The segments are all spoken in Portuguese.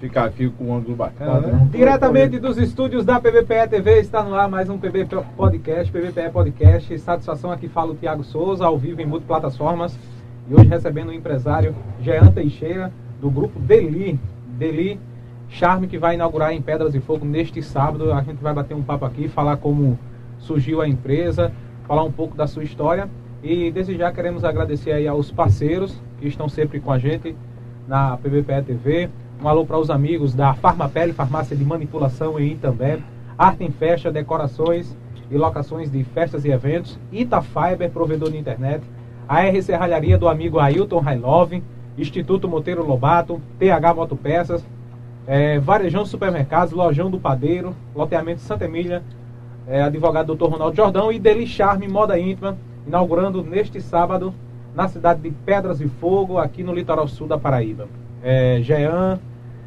ficar aqui com um ângulo bacana, né? Diretamente dos estúdios da PBPE TV, está no ar mais um PB Podcast, PBPE Podcast. Satisfação aqui fala o Tiago Souza, ao vivo em multiplataformas. E hoje recebendo o empresário Jean Teixeira, do grupo Deli. Deli Charme, que vai inaugurar em Pedras e Fogo neste sábado. A gente vai bater um papo aqui, falar como surgiu a empresa, falar um pouco da sua história. E desde já queremos agradecer aí aos parceiros que estão sempre com a gente na PBPE TV um alô para os amigos da Farmapele, farmácia de manipulação em Itambé, Arte em Festa, decorações e locações de festas e eventos, Itafiber, provedor de internet, a R Serralharia do amigo Ailton Railove, Instituto Monteiro Lobato, TH Motopeças, é, Varejão Supermercados, Lojão do Padeiro, Loteamento Santa Emília, é, advogado Dr. Ronaldo Jordão e Deli Charme Moda Íntima, inaugurando neste sábado na cidade de Pedras e Fogo, aqui no litoral sul da Paraíba. É, Jean,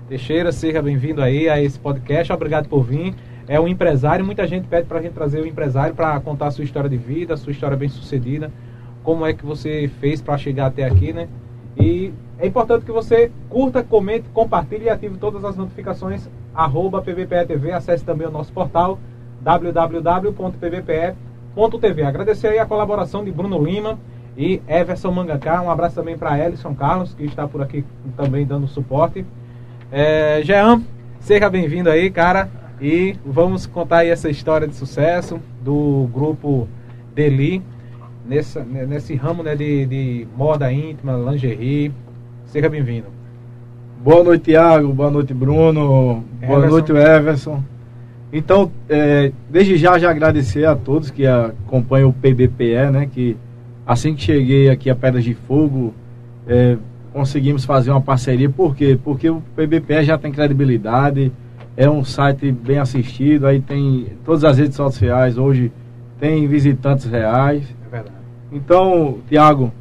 Teixeira, seja bem-vindo aí a esse podcast. Obrigado por vir. É um empresário, muita gente pede para a gente trazer o um empresário para contar a sua história de vida, a sua história bem sucedida, como é que você fez para chegar até aqui, né? E é importante que você curta, comente, compartilhe e ative todas as notificações, arroba PVPE acesse também o nosso portal www.pvpe.tv. Agradecer aí a colaboração de Bruno Lima e Everson Mangaká, um abraço também para Ellison Carlos, que está por aqui também dando suporte. É, Jean, seja bem-vindo aí, cara. E vamos contar aí essa história de sucesso do grupo Deli, nesse, nesse ramo né, de, de moda íntima, lingerie. Seja bem-vindo. Boa noite, Thiago. Boa noite, Bruno. Everson. Boa noite, Everson. Então, é, desde já, já agradecer a todos que acompanham o PBPE, né? Que assim que cheguei aqui a Pedras de Fogo, é, conseguimos fazer uma parceria. Por quê? Porque o PBPE já tem credibilidade, é um site bem assistido, aí tem todas as redes sociais hoje tem visitantes reais. É verdade. Então, Tiago,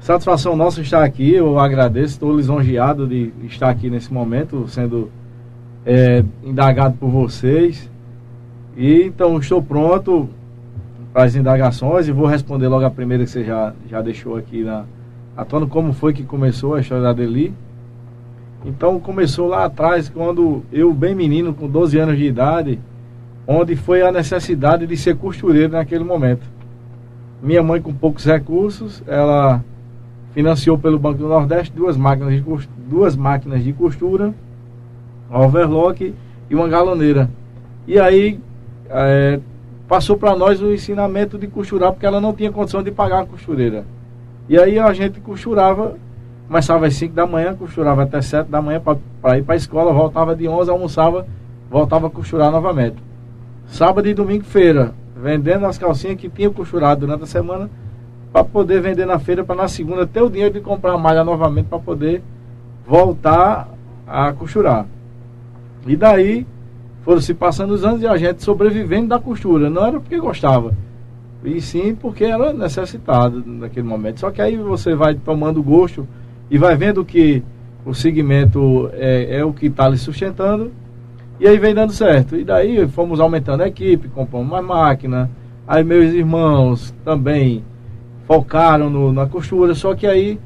satisfação nossa estar aqui, eu agradeço, estou lisonjeado de estar aqui nesse momento, sendo é, indagado por vocês. E então estou pronto para as indagações e vou responder logo a primeira que você já, já deixou aqui na, atuando como foi que começou a história da Deli. Então começou lá atrás, quando eu, bem menino, com 12 anos de idade, onde foi a necessidade de ser costureiro naquele momento. Minha mãe, com poucos recursos, ela financiou pelo Banco do Nordeste duas máquinas de, costura, duas máquinas de costura, overlock e uma galoneira. E aí é, passou para nós o ensinamento de costurar, porque ela não tinha condição de pagar a costureira. E aí a gente costurava, começava às 5 da manhã, costurava até 7 da manhã para ir para a escola, voltava de 11, almoçava, voltava a costurar novamente. Sábado e domingo, feira, vendendo as calcinhas que tinha costurado durante a semana, para poder vender na feira, para na segunda ter o dinheiro de comprar a malha novamente, para poder voltar a costurar. E daí foram se passando os anos e a gente sobrevivendo da costura. Não era porque gostava e sim porque era necessitado naquele momento. Só que aí você vai tomando gosto e vai vendo que o segmento é, é o que está lhe sustentando e aí vem dando certo. E daí fomos aumentando a equipe, compramos mais máquina. Aí meus irmãos também focaram no, na costura, só que aí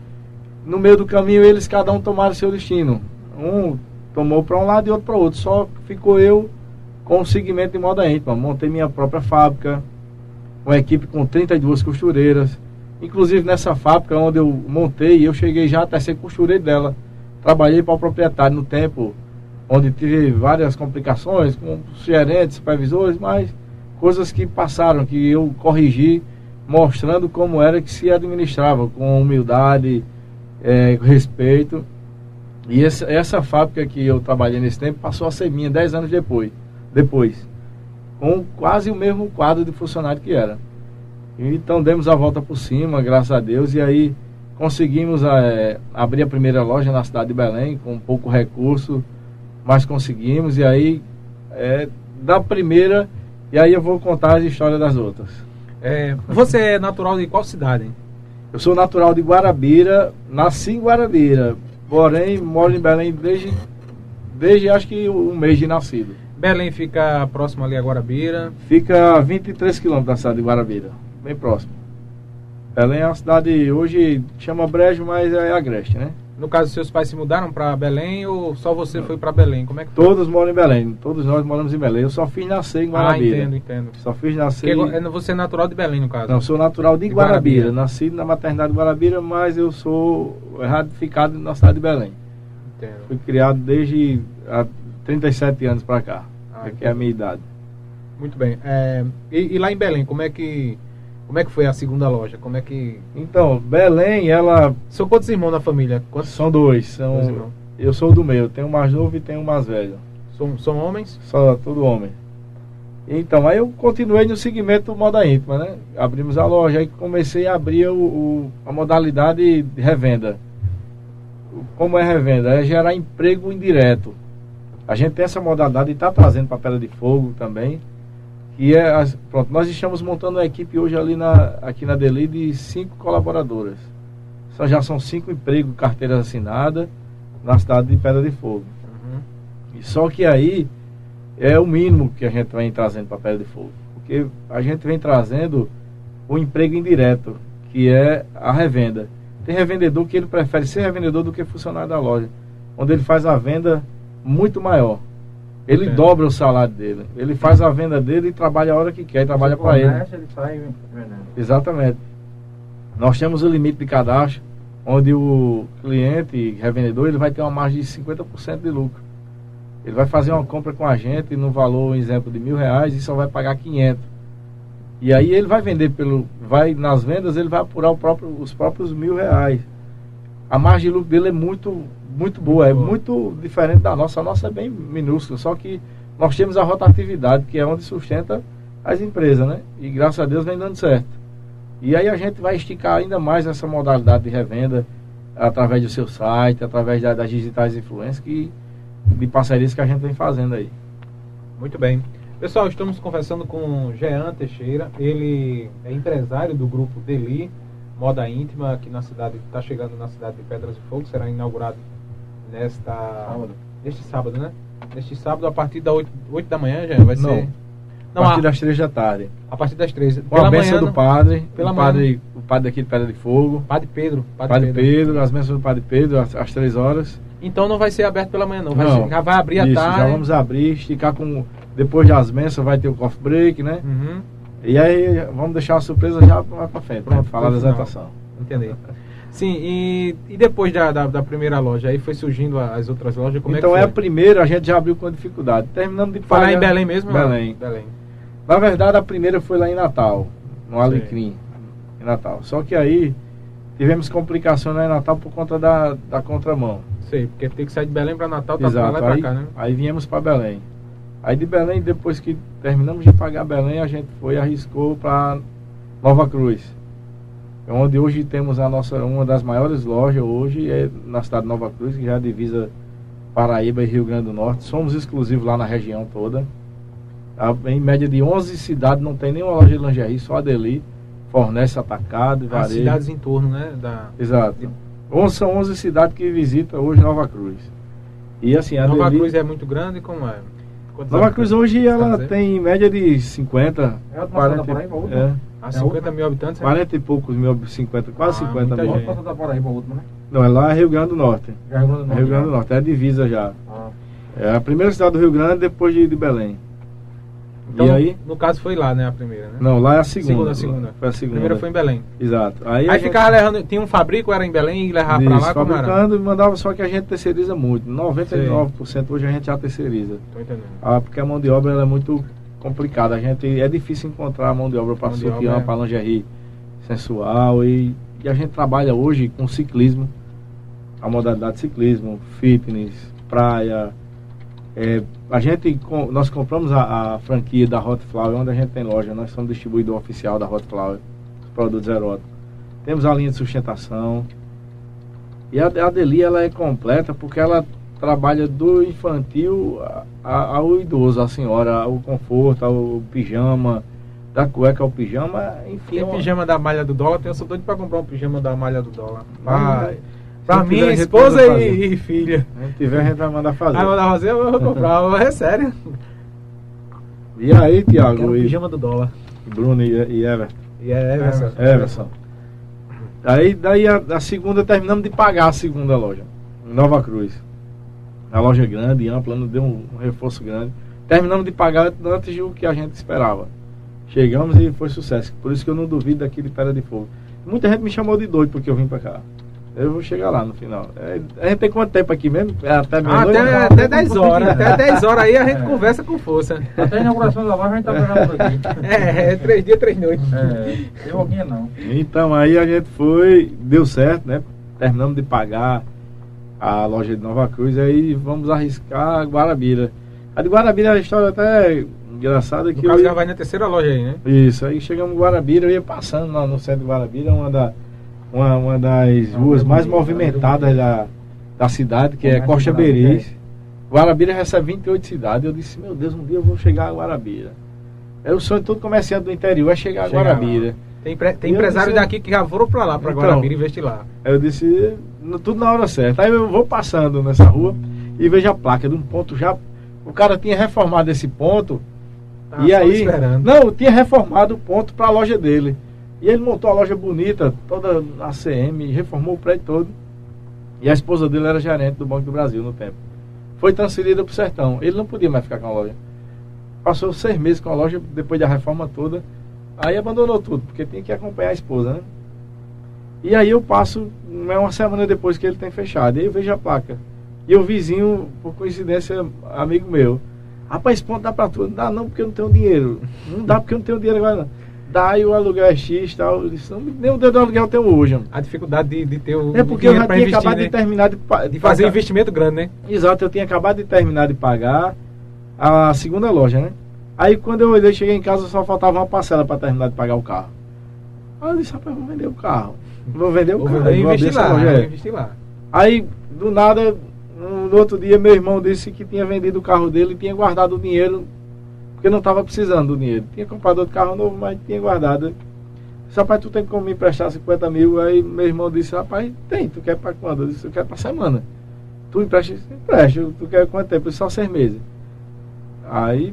no meio do caminho eles cada um tomaram seu destino. Um tomou para um lado e outro para outro. Só ficou eu com o segmento de moda íntima. Montei minha própria fábrica, uma equipe com 32 costureiras. Inclusive nessa fábrica onde eu montei, eu cheguei já até ser costureiro dela. Trabalhei para o proprietário no tempo onde tive várias complicações com gerentes, supervisores, mas coisas que passaram, que eu corrigi, mostrando como era que se administrava, com humildade, é, respeito. E essa, essa fábrica que eu trabalhei nesse tempo passou a ser minha 10 anos depois. depois com quase o mesmo quadro de funcionário que era. Então demos a volta por cima, graças a Deus, e aí conseguimos é, abrir a primeira loja na cidade de Belém, com pouco recurso, mas conseguimos, e aí é, da primeira, e aí eu vou contar as histórias das outras. É, você é natural de qual cidade? Hein? Eu sou natural de Guarabira, nasci em Guarabira, porém moro em Belém desde, desde acho que um mês de nascido. Belém fica próximo ali a Guarabira. Fica a 23 quilômetros da cidade de Guarabira, bem próximo. Belém é uma cidade, hoje chama Brejo, mas é Agreste, né? No caso, seus pais se mudaram para Belém ou só você foi para Belém? Como é que foi? Todos moram em Belém, todos nós moramos em Belém. Eu só fiz nascer em Ah, Guarabira. entendo, entendo. Só fiz nascer. Porque é- você é natural de Belém, no caso? Não, sou natural de De Guarabira. Guarabira. Nasci na maternidade de Guarabira, mas eu sou ratificado na cidade de Belém. Entendo. Fui criado desde há 37 anos para cá. Ah, que é a minha idade. Muito bem. É, e, e lá em Belém, como é que como é que foi a segunda loja? Como é que Então, Belém, ela. são quantos irmãos na família? Quantos São dois. São, Dois eu sou do meio, tenho um mais novo e tenho um mais velho. são, são homens? Só todo homem. Então, aí eu continuei no segmento moda íntima, né? Abrimos a loja, aí comecei a abrir o, o- a modalidade de revenda. Como é revenda? É gerar emprego indireto. A gente tem essa modalidade e está trazendo para Pedra de Fogo também. E é, as- pronto, nós estamos montando uma equipe hoje ali na, aqui na Deli de cinco colaboradoras. Só já são cinco empregos, carteiras assinadas na cidade de Pedra de Fogo. Uhum. E Só que aí é o mínimo que a gente vem trazendo para Pedra de Fogo. Porque a gente vem trazendo o emprego indireto, que é a revenda. Tem revendedor que ele prefere ser revendedor do que funcionário da loja, onde ele faz a venda muito maior. Ele Entendo. dobra o salário dele. Ele faz a venda dele e trabalha a hora que quer, e trabalha para ele. ele sai vendendo. Exatamente. Nós temos o limite de cadastro, onde o cliente, revendedor, ele vai ter uma margem de 50% de lucro. Ele vai fazer uma compra com a gente no valor, um exemplo, de mil reais e só vai pagar 500. E aí ele vai vender pelo, vai nas vendas, ele vai apurar o próprio, os próprios mil reais. A margem de lucro dele é muito, muito boa, é muito diferente da nossa. A nossa é bem minúscula, só que nós temos a rotatividade, que é onde sustenta as empresas, né? E graças a Deus vem dando certo. E aí a gente vai esticar ainda mais essa modalidade de revenda através do seu site, através da- das digitais influências que de parcerias que a gente vem fazendo aí. Muito bem. Pessoal, estamos conversando com Jean Teixeira. Ele é empresário do grupo Deli, Moda Íntima, aqui na cidade, está chegando na cidade de Pedras de Fogo, será inaugurado nesta Sábado. neste sábado, né? Neste sábado a partir das 8, 8 da manhã, Jean, vai Não. ser A Não, partir a, das três da tarde. a partir das 3. Com a bênção do padre, pela o padre, o padre daqui de Pedra de Fogo, Padre Pedro, Padre, Padre, Pedro. Pedro. as bênçãos do Padre Pedro, às, às três horas. Então não vai ser aberto pela manhã, não. Vai Não. ser- já vai abrir à Isso, tarde. já vamos abrir, esticar com. Depois das bênçãos vai ter o coffee break, né? Uhum. E aí vamos deixar a surpresa já pra frente, Pronto, Pronto, falar da exaltação. Entendi. Sim, e, e depois da, da, da primeira loja, aí foi surgindo a- as outras lojas, como então é é, que a foi? primeira, a gente já abriu com dificuldade. Terminamos de Foi lá em pagar- Belém mesmo? Belém. Belém. Na verdade, a primeira foi lá em Natal, no Alecrim, em Natal. Só que aí tivemos complicações lá em Natal por conta da, da contramão. Sei, porque tem que sair de Belém para Natal, tá pra lá Exato. e pra Aí, cá, né? aí viemos para Belém. Aí de Belém, depois que terminamos de pagar Belém, a gente foi e arriscou para Nova Cruz. É Onde hoje temos a nossa, uma das maiores lojas hoje é na cidade de Nova Cruz, que já divisa Paraíba e Rio Grande do Norte. Somos exclusivos lá na região toda. Em média de 11 cidades não tem nenhuma loja de lingerie, só a Deli fornece atacado e As varejo. cidades em torno, né? Da... Exato. 11 são 11 cidades que visitam hoje Nova Cruz. E assim, a Nova Deli- Cruz é muito grande, como é? Quantos Nova? Cruz hoje ela tem em média de 50, É a última 40, da Paraíba, é, A 50 mil habitantes? é? 40 e poucos mil, 50, quase Ah, 50 muita mil. gente. Quanto da Paraíba, a última, né? Não, é lá Rio Grande do Norte. Já Rio Grande do É Rio Grande do Norte, é a divisa já. Ah. É a primeira cidade do Rio Grande depois de, de Belém. Então, e aí? no caso foi lá, né? A primeira, né? Não, lá é a segunda. Segunda, segunda. Foi a A segunda. primeira foi em Belém. Exato. Aí, Aí, a gente- ficava levando, tinha um fabrico, era em Belém e levava pra Isso, lá, como era? fabricando e mandava, só que a gente terceiriza muito. 99% hoje a gente já terceiriza. Tô entendendo. Ah, porque a mão de obra ela é muito complicada. A gente é difícil encontrar a mão de obra para sutiã, obra é- para lingerie sensual e, e a gente trabalha hoje com ciclismo, a modalidade de ciclismo, fitness, praia. É, a gente com- nós compramos a, a franquia da Hot Flower, onde a gente tem loja. Nós somos distribuidor oficial da Hot Flower, os produtos eróticos. Temos a linha de sustentação. E a, a Deli ela é completa porque ela trabalha do infantil ao idoso, a senhora, o conforto, o pijama, da cueca ao pijama, enfim. Tem é uma- pijama da malha do dólar, eu sou doido pra comprar um pijama da malha do dólar. Ah, Pra, pra se mim, tiver, a gente esposa e, e filha. Se tiver, a gente vai mandar fazer. Ah, mandar fazer, eu vou comprar, é sério. E aí, Tiago, e pijama do dólar. Bruno e, e Everton? E é Everson. Everson. Aí, daí a, a segunda, terminamos de pagar a segunda loja. Nova Cruz. A loja é grande, ampla, nos deu um, um reforço grande. Terminamos de pagar antes do que a gente esperava. Chegamos e foi sucesso. Por isso que eu não duvido daquele Pedra de Fogo. Muita gente me chamou de doido porque eu vim pra cá. Eu vou chegar lá no final. É, a gente tem quanto tempo aqui mesmo? É até ah, até, até 10 horas. Até 10 horas aí a gente é. conversa com força. Até a inauguração da loja a gente tá pegando por aqui. É, é três dias, três noites. É, tem alguém não. Então aí a gente foi, deu certo, né? Terminamos de pagar a loja de Nova Cruz, aí vamos arriscar a Guarabira. A de Guarabira é uma história até engraçada que. No caso, ia... já vai na terceira loja aí, né? Isso, aí chegamos em Guarabira, eu ia passando lá no centro de Guarabira, uma da uma, uma das ruas mais movimentadas da, da cidade, que é Costa Beris. Guarabira recebe 28 cidades. Eu disse, meu Deus, um dia eu vou chegar a Guarabira. É o sonho de todo comerciante do interior, é chegar a Guarabira. Tem, tem empresários disse, daqui que já foram para lá, para então, Guarabira, investir lá. Eu disse, tudo na hora certa. Aí eu vou passando nessa rua e vejo a placa de um ponto já. O cara tinha reformado esse ponto. E aí. Esperando. Não, tinha reformado o ponto para a loja dele. E ele montou a loja bonita, toda a CM, reformou o prédio todo. E a esposa dele era gerente do Banco do Brasil no tempo. Foi transferida para o sertão. Ele não podia mais ficar com a loja. Passou seis meses com a loja, depois da reforma toda. Aí abandonou tudo, porque tinha que acompanhar a esposa, né? E aí eu passo, é uma semana depois que ele tem fechado. E aí eu vejo a placa. E o vizinho, por coincidência, amigo meu. Rapaz, ponto dá para tudo. Não dá não, porque eu não tenho dinheiro. Não dá porque eu não tenho dinheiro agora não dá e o aluguel é X e tal. Eles não, nem o dedo do aluguel tem hoje. A dificuldade de, de ter o. É porque eu já tinha investir, acabado né? de terminar de, de fazer pagar. investimento grande, né? Exato, eu tinha acabado de terminar de pagar a segunda loja, né? Aí quando eu olhei, cheguei em casa, só faltava uma parcela para terminar de pagar o carro. Aí eu disse, rapaz, vou vender o carro. Vou vender o vou carro. Vou investir lá, loja, é. investir lá. Aí, do nada, no outro dia, meu irmão disse que tinha vendido o carro dele e tinha guardado o dinheiro porque não estava precisando do dinheiro. Tinha comprado outro carro novo, mas tinha guardado. Disse, rapaz, tu tem como me emprestar 50 mil? Aí meu irmão disse, rapaz, tem, tu quer para quando? Eu disse, eu quero para semana. Tu empresta? Empresta, tu quer quanto tempo? Só seis meses. Aí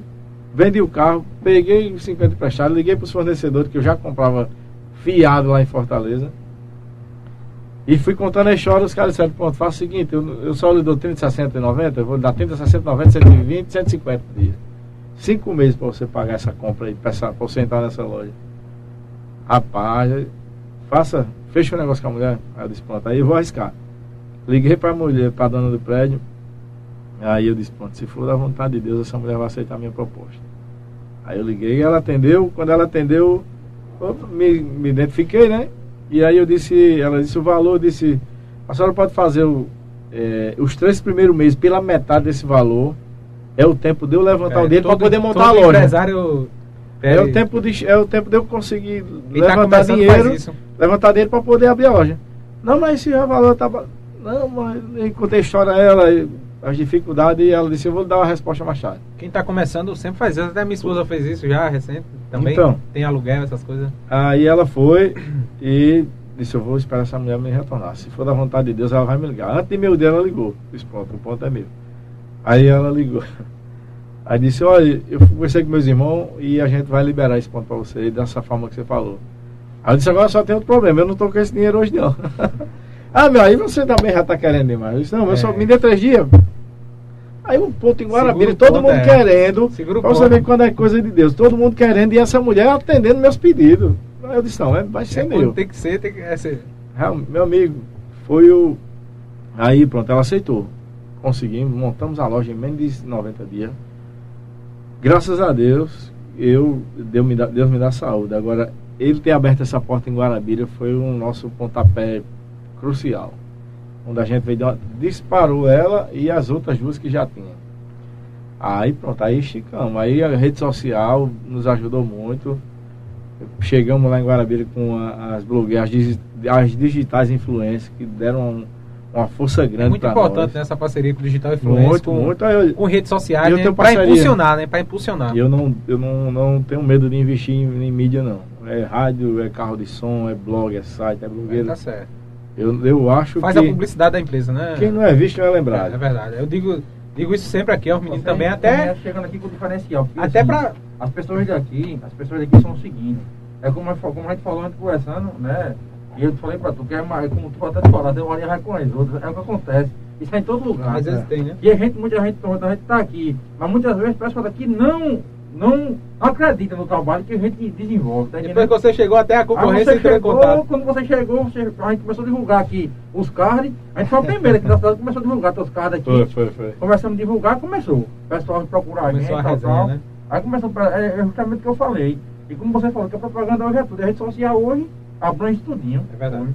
vendi o carro, peguei os 50 emprestados, liguei para os fornecedores que eu já comprava fiado lá em Fortaleza. E fui contando a história, os caras disseram, pronto, faça o seguinte, eu, eu só lhe dou 30, 60 e 90, eu vou dar 30, 60, 90, 120, 150 dias cinco meses para você pagar essa compra aí, para você entrar nessa loja. Rapaz, faça, fecha o negócio com a mulher. Aí eu disse, pronto, aí eu vou arriscar. Liguei para a mulher, para a dona do prédio. Aí eu disse, pronto, se for da vontade de Deus, essa mulher vai aceitar a minha proposta. Aí eu liguei, ela atendeu, quando ela atendeu, eu me, me identifiquei, né? E aí eu disse, ela disse o valor, eu disse, a senhora pode fazer o, é, os três primeiros meses pela metade desse valor é o tempo de eu levantar é, o dinheiro para poder montar a loja. Empresário é, o tempo de, é o tempo de eu conseguir tá levantar tá dinheiro, levantar dinheiro para poder abrir a loja. Não, mas se o valor tá não, mas eu contei a história a ela, as dificuldades, e ela disse, eu vou dar uma resposta mais tarde. Quem está começando sempre faz isso, até minha esposa fez isso já, recente, também. Então, tem aluguel, essas coisas. Aí ela foi e disse, eu vou esperar essa mulher me retornar. Se for da vontade de Deus, ela vai me ligar. Antes de meu dia, ela ligou. Disse, pronto, o ponto é meu. Aí ela ligou. Aí disse, olha, eu conversei com meus irmãos e a gente vai liberar esse ponto para você dessa forma que você falou. Aí eu disse, agora só tem outro problema, eu não estou com esse dinheiro hoje não. ah, meu, aí você também já está querendo demais. Eu disse, não, é. eu só me dê três dias. Aí um ponto em Guarabira, todo mundo é. querendo. Para você ver quando é coisa de Deus, todo mundo querendo e essa mulher atendendo meus pedidos. Aí eu disse, não, é, vai ser é meu. Tem que ser, tem que é ser. Meu amigo, foi o. Aí pronto, ela aceitou conseguimos, montamos a loja em menos de 90 dias. Graças a Deus, eu Deus me dá, Deus me dá saúde. Agora, ele ter aberto essa porta em Guarabira foi o nosso pontapé crucial. Onde a gente veio, disparou ela e as outras duas que já tinha. Aí pronto, aí esticamos. Aí a rede social nos ajudou muito. Chegamos lá em Guarabira com a, as blogueiras, as digitais influências que deram um, uma força grande. É muito importante nessa parceria com o Digital Influência, muito, com, muito, eu, com redes sociais, né, para impulsionar, né? Para impulsionar. Eu não, eu não, não tenho medo de investir em, em, mídia, não. É rádio, é carro de som, é blog, é site, é blogueiro. Tá certo. Eu, eu acho Faz que... a publicidade da empresa, né? Quem não é visto não é lembrado. É, é verdade. Eu digo, digo isso sempre aqui aos meninos também, até... Chegando aqui com o diferencial. Até assim, para... As pessoas daqui, as pessoas daqui são o seguinte. É como, como a gente falou antes conversando, né? E eu falei pra tu, que é mais, como tu até te falar, tem uma linha com as outras, é o que acontece. Isso é em todo lugar. Às vezes É. tem, né? E a gente, muita gente, muita gente tá aqui, mas muitas vezes o pessoal daqui não, não acredita no trabalho que a gente desenvolve, tá Depois que você chegou até a concorrência você entrou em chegou, contato. quando você chegou, você, a gente começou a divulgar aqui os cards, a gente foi o primeiro aqui da cidade, começou a divulgar os cards aqui. Foi, foi, foi. Começamos a divulgar, começou. O pessoal procurar a gente, Começou a tal, resenha, tal. né? Aí começou, pra, é, é justamente o que eu falei. E como você falou, que a propaganda hoje é tudo. A rede social hoje abrange tudinho. É verdade.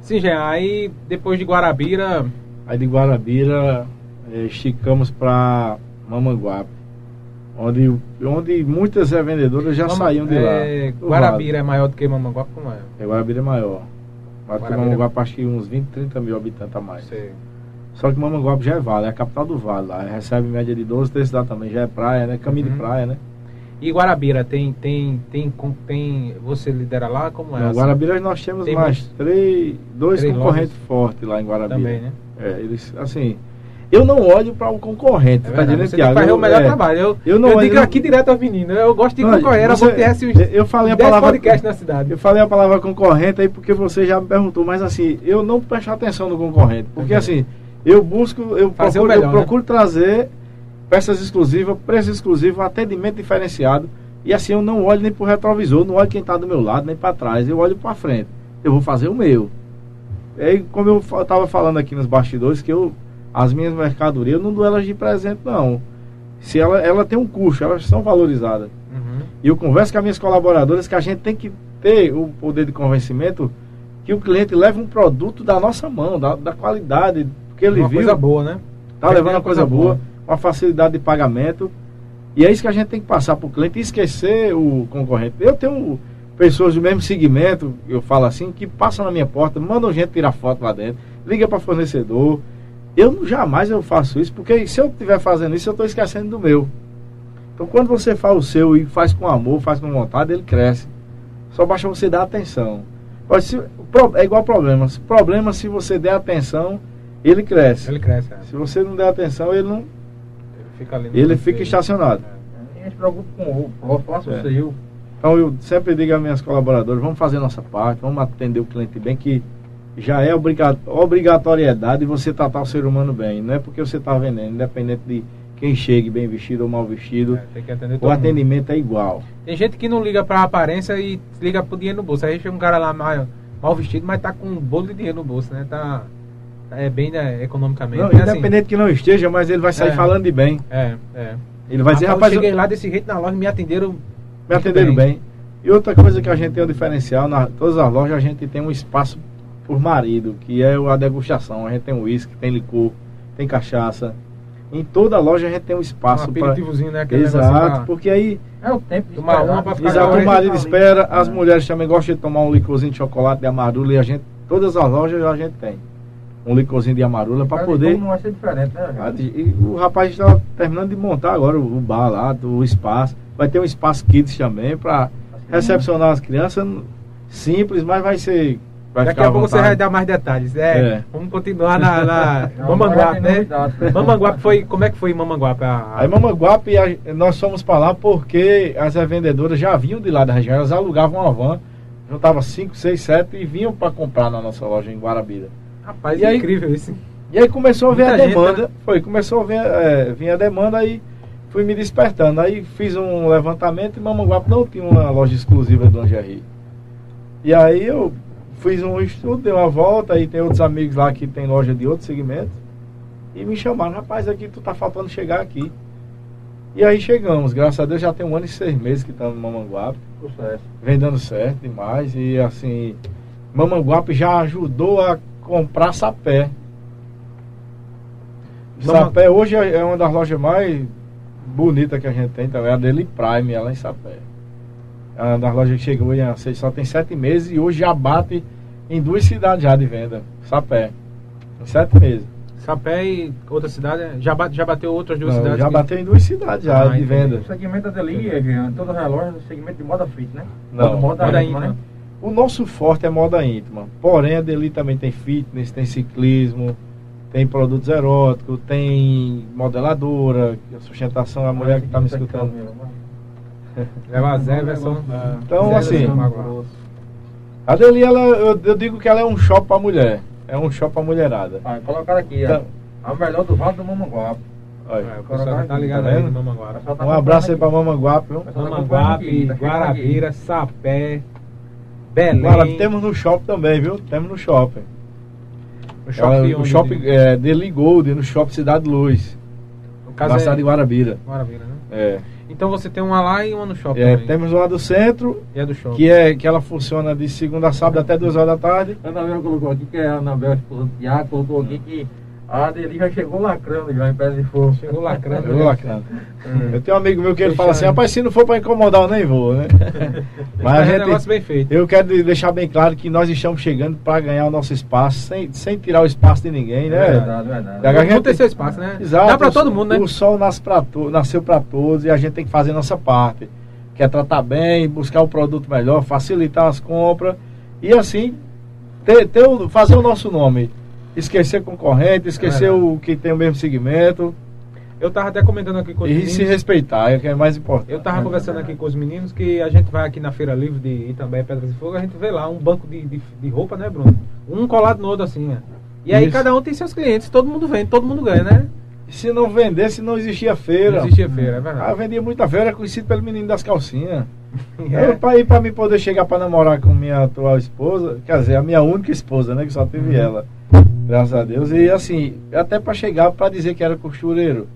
Sim, Jean, aí depois de Guarabira, Aí de Guarabira eh, esticamos para Mamanguape, onde, onde muitas revendedoras já Mama- saíam de é, lá. Guarabira é maior do que Mamanguape, como é? É, Guarabira é maior. Mas que Guarabira- Mamanguape acho que uns 20, 30 mil habitantes a mais. Sei. Só que Mamanguape já é vale, é a capital do vale lá. Recebe média de 12, desse lá também já é praia, né? Caminho Uhum. de praia, né? E Guarabira, tem, tem, tem, tem, você lidera lá, como é? Não, assim? Guarabira nós temos Tem mais três, dois três concorrentes fortes lá em Guarabira. Também, né? É, eles, assim, eu não olho para o concorrente, É tá verdade, que Thiago? fazer o melhor é, trabalho. Eu, eu não- eu digo eu não- aqui direto aos meninos, eu gosto de concorrer, vou ter uns eu falei a 10 palavra podcasts na cidade. Eu falei a palavra concorrente aí porque você já me perguntou, mas assim, eu não presto atenção no concorrente, porque Uhum. assim, eu busco, eu Fazer o procuro, melhor, eu né? procuro trazer peças exclusivas, preço exclusivo, atendimento diferenciado, e assim eu não olho nem pro retrovisor, não olho quem está do meu lado, nem para trás, eu olho para frente. Eu vou fazer o meu. Aí, como eu estava falando aqui nos bastidores, que eu as minhas mercadorias, eu não dou elas de presente não. Se ela, ela tem um custo, elas são valorizadas. Uhum. E eu converso com as minhas colaboradoras que a gente tem que ter o poder de convencimento que o cliente leva um produto da nossa mão, da, da qualidade que ele Uma viu, coisa boa, né? tá levando uma uma coisa coisa boa, boa. uma facilidade de pagamento. E é isso que a gente tem que passar para o cliente e esquecer o concorrente. Eu tenho pessoas do mesmo segmento, eu falo assim, que passam na minha porta, mandam gente tirar foto lá dentro, liga para fornecedor. Eu jamais eu faço isso, porque se eu estiver fazendo isso, eu estou esquecendo do meu. Então quando você faz o seu e faz com amor, faz com vontade, ele cresce. Só basta você dar atenção. Pro- é igual problema. Se- Problema, se você der atenção, ele cresce. Ele cresce, é. Se você não der atenção, ele não. ele fica Ele fica dele. estacionado. A gente se preocupa com o outro, faça É. o seu. Então eu sempre digo às minhas colaboradoras, vamos fazer a nossa parte, vamos atender o cliente bem, que já é obriga- obrigatoriedade você tratar o ser humano bem. Não é porque você está vendendo, independente de quem chegue bem vestido ou mal vestido, É, o todo mundo. atendimento é igual. Tem gente que não liga pra aparência e liga pro dinheiro no bolso. Aí chega um cara lá mal, mal vestido, mas tá com um bolo de dinheiro no bolso, né? Tá. É bem né, economicamente. Não, É assim, independente que não esteja, mas ele vai sair É. falando de bem. É, é. Ele vai dizer, Rapaz, eu eu- cheguei lá desse jeito na loja, me atenderam. me atenderam bem. E outra coisa que a gente tem um diferencial, na todas as lojas a gente tem um espaço por marido, que é a degustação. A gente tem uísque, tem licor, tem cachaça. Em toda loja a gente tem um Um espaço para aperitivozinho, né? Aquele Exato, negocinho porque aí É o tempo de Tomar uma pra ficar exato, o marido ali. espera, as É. mulheres também gostam de tomar um licorzinho de chocolate de amarula e a gente, todas as lojas a gente tem. Um licorzinho de amarula para poder. Não vai ser diferente, né? Ah? E o rapaz está terminando de montar agora o o bar lá, o espaço. Vai ter um espaço kids também para recepcionar as crianças. Simples, mas vai ser. Daqui a pouco você vai dar mais detalhes. É, É. Vamos continuar na, na Não, Mamanguape, né? novidade. Mamanguape foi. Como é que foi em Mamanguape? A, Aí Mamanguape, a- nós fomos para lá porque as revendedoras já vinham de lá da região, elas alugavam uma van, juntavam 5, 6, 7 e vinham para comprar na nossa loja em Guarabira. Rapaz, E aí- incrível isso. E aí começou a vir a gente, demanda, né? foi, começou a vir, é, vir a demanda aí fui me despertando. Aí fiz um levantamento e Mamanguape não tinha uma loja exclusiva de lingerie. E aí eu fiz um estudo, dei uma volta, aí tem outros amigos lá que tem loja de outros segmentos. E me chamaram, rapaz, aqui tu tá faltando chegar aqui. E aí chegamos, graças a Deus já tem um ano e seis meses que estamos no Mamanguape, vem dando certo demais. E assim, Mamanguape já ajudou a comprar sapé. Sapé hoje é é uma das lojas mais bonitas que a gente tem também, a Deli Prime, ela em Sapé. É uma das lojas que chegou em sei, só tem sete meses e hoje já bate em duas cidades já de venda. Sapé. Em sete meses. Sapé e outra cidade. Já, bate, já bateu outras duas Não, cidades? já que- bateu em duas cidades já Ah, de entendi. venda. O segmento dele é, Jean, todas as lojas, segmento de moda fit, né? Não, moda, moda íntima, íntima. né? O nosso forte é moda íntima. Porém, a Deli também tem fitness, tem ciclismo, tem produtos eróticos, tem modeladora, é sustentação, a mulher que está me escutando. Leva a Zeverson. Então, assim. A Deli, ela, eu, eu digo que ela é um shopping para mulher. É um shopping para mulherada. Ah, colocaram aqui, Então, ó. A melhor do Vale do Mamanguape. Olha, É, o pessoal tá ligado Tá aí no Mamanguape. Tá Um abraço aí pra Mamanguape, tá Mamanguape, tá Guarabira, Sapé, Belém. Agora temos no shopping também, viu? Temos no shopping. no shopping É, o onde- shopping é, Deli Gold, no shopping Cidade Luz. no Na caso cidade de é Guarabira. Guarabira, né? É. Então você tem uma lá e uma no shopping É, também. temos uma do centro, E é do shopping. que, é, que ela funciona de segunda a sábado até 2 horas da tarde. A Anabel colocou aqui, que é a Anabel, esposa do Tiago, colocou aqui que a Adeli já chegou lacrando já em pé de fogo. Chegou lacrando. Eu, né? lacrando. Hum. eu tenho um amigo meu que ele Fechando. fala assim, rapaz, se não for pra incomodar, eu nem vou, né? Mas Mas a é um gente, negócio bem feito. eu quero de- deixar bem claro que nós estamos chegando para ganhar o nosso espaço, sem, sem tirar o espaço de ninguém, né? É verdade, verdade. A gente- ter seu espaço, né? Exato. Dá pra o todo mundo, né? O sol nasce pra to, nasceu para todos e a gente tem que fazer a nossa parte. Que é tratar bem, buscar o produto melhor, facilitar as compras e assim ter, ter o- fazer o nosso nome. Esquecer concorrente, esquecer É verdade. o que tem o mesmo segmento Eu tava até comentando aqui com os e meninos. se respeitar, é o que é mais importante. Eu tava conversando aqui com os meninos que a gente vai aqui na Feira Livre de Itambé, Pedras de Fogo, a gente vê lá um banco de, de, de roupa, né, Bruno? Um colado no outro assim, ó. E aí Isso. cada um tem seus clientes, todo mundo vende, todo mundo ganha, né? Se não vendesse, não existia feira. Não existia feira, é Ah, eu verdade. vendia muita feira, era conhecido pelo menino das calcinhas. É. Eu, pra, mim poder chegar pra namorar com minha atual esposa, quer dizer, a minha única esposa, né? Que só teve Uhum. ela. Graças a Deus. E assim, até pra chegar pra dizer que era costureiro.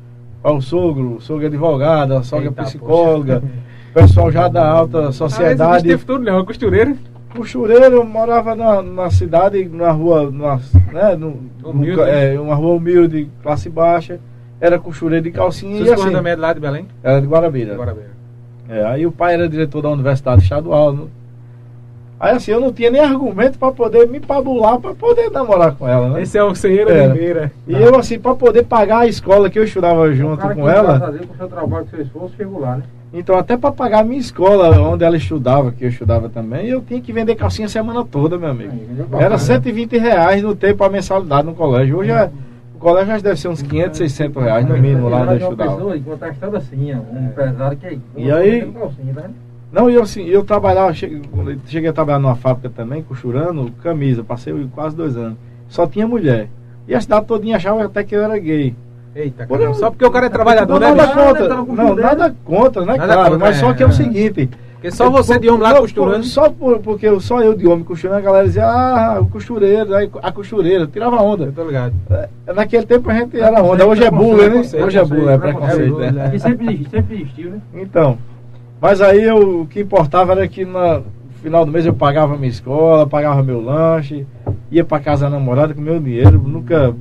Para o sogro, o sogro é advogado, a sogra é Eita, psicóloga, pessoal já da alta Ah, sociedade. teve tudo, não, costureira. Costureiro morava na, na cidade, numa rua, numa, né, no, Humilde. no- é, uma rua humilde, classe baixa. Era costureiro de calcinha Seus e assim, lá de Belém? Era de Guarabira. Guarabira. É, aí o pai era diretor da Universidade Estadual. né? Aí assim, eu não tinha nem argumento para poder me pabular para poder namorar com ela, né? Esse é o Serreira Era. de Meira. E eu assim, para poder pagar a escola que eu estudava junto cara com ela, Deus, com o seu trabalho, com o seu esforço, chegou lá, né? então até para pagar a minha escola, onde ela estudava, que eu estudava também, eu tinha que vender calcinha a semana toda, meu amigo. Aí, Era bacana. 120 reais no tempo a mensalidade no colégio. Hoje é, colégio já deve ser uns 500, 600 reais no mínimo lá onde eu Uma estudava. pessoa, enquanto a estrada assim, ó, um empresário que é E aí- tá vendo? Não, e eu assim, eu trabalhava, cheguei, cheguei a trabalhar numa fábrica também, costurando camisa, passei quase dois anos. Só tinha mulher. E a cidade todinha achava até que eu era gay. Eita, Por-. Só porque o cara é trabalhador, não, né, nada contra, Tá não, nada contra, né, Nada claro, contra, mas só é, que é o é. seguinte... Porque só você de homem lá não, costurando. Só por, porque eu- só eu de homem costurando, a galera dizia, ah, o costureiro, aí a costureira, tirava onda. Eu tô ligado. É, Naquele tempo a gente era onda, hoje é bullying, né? Hoje é bullying, é preconceito, é né? bullying, Que sempre existiu, sempre existiu, né? Então, mas aí eu, o que importava era que no final do mês eu pagava minha escola, pagava meu lanche, ia pra casa da namorada com meu dinheiro, nunca,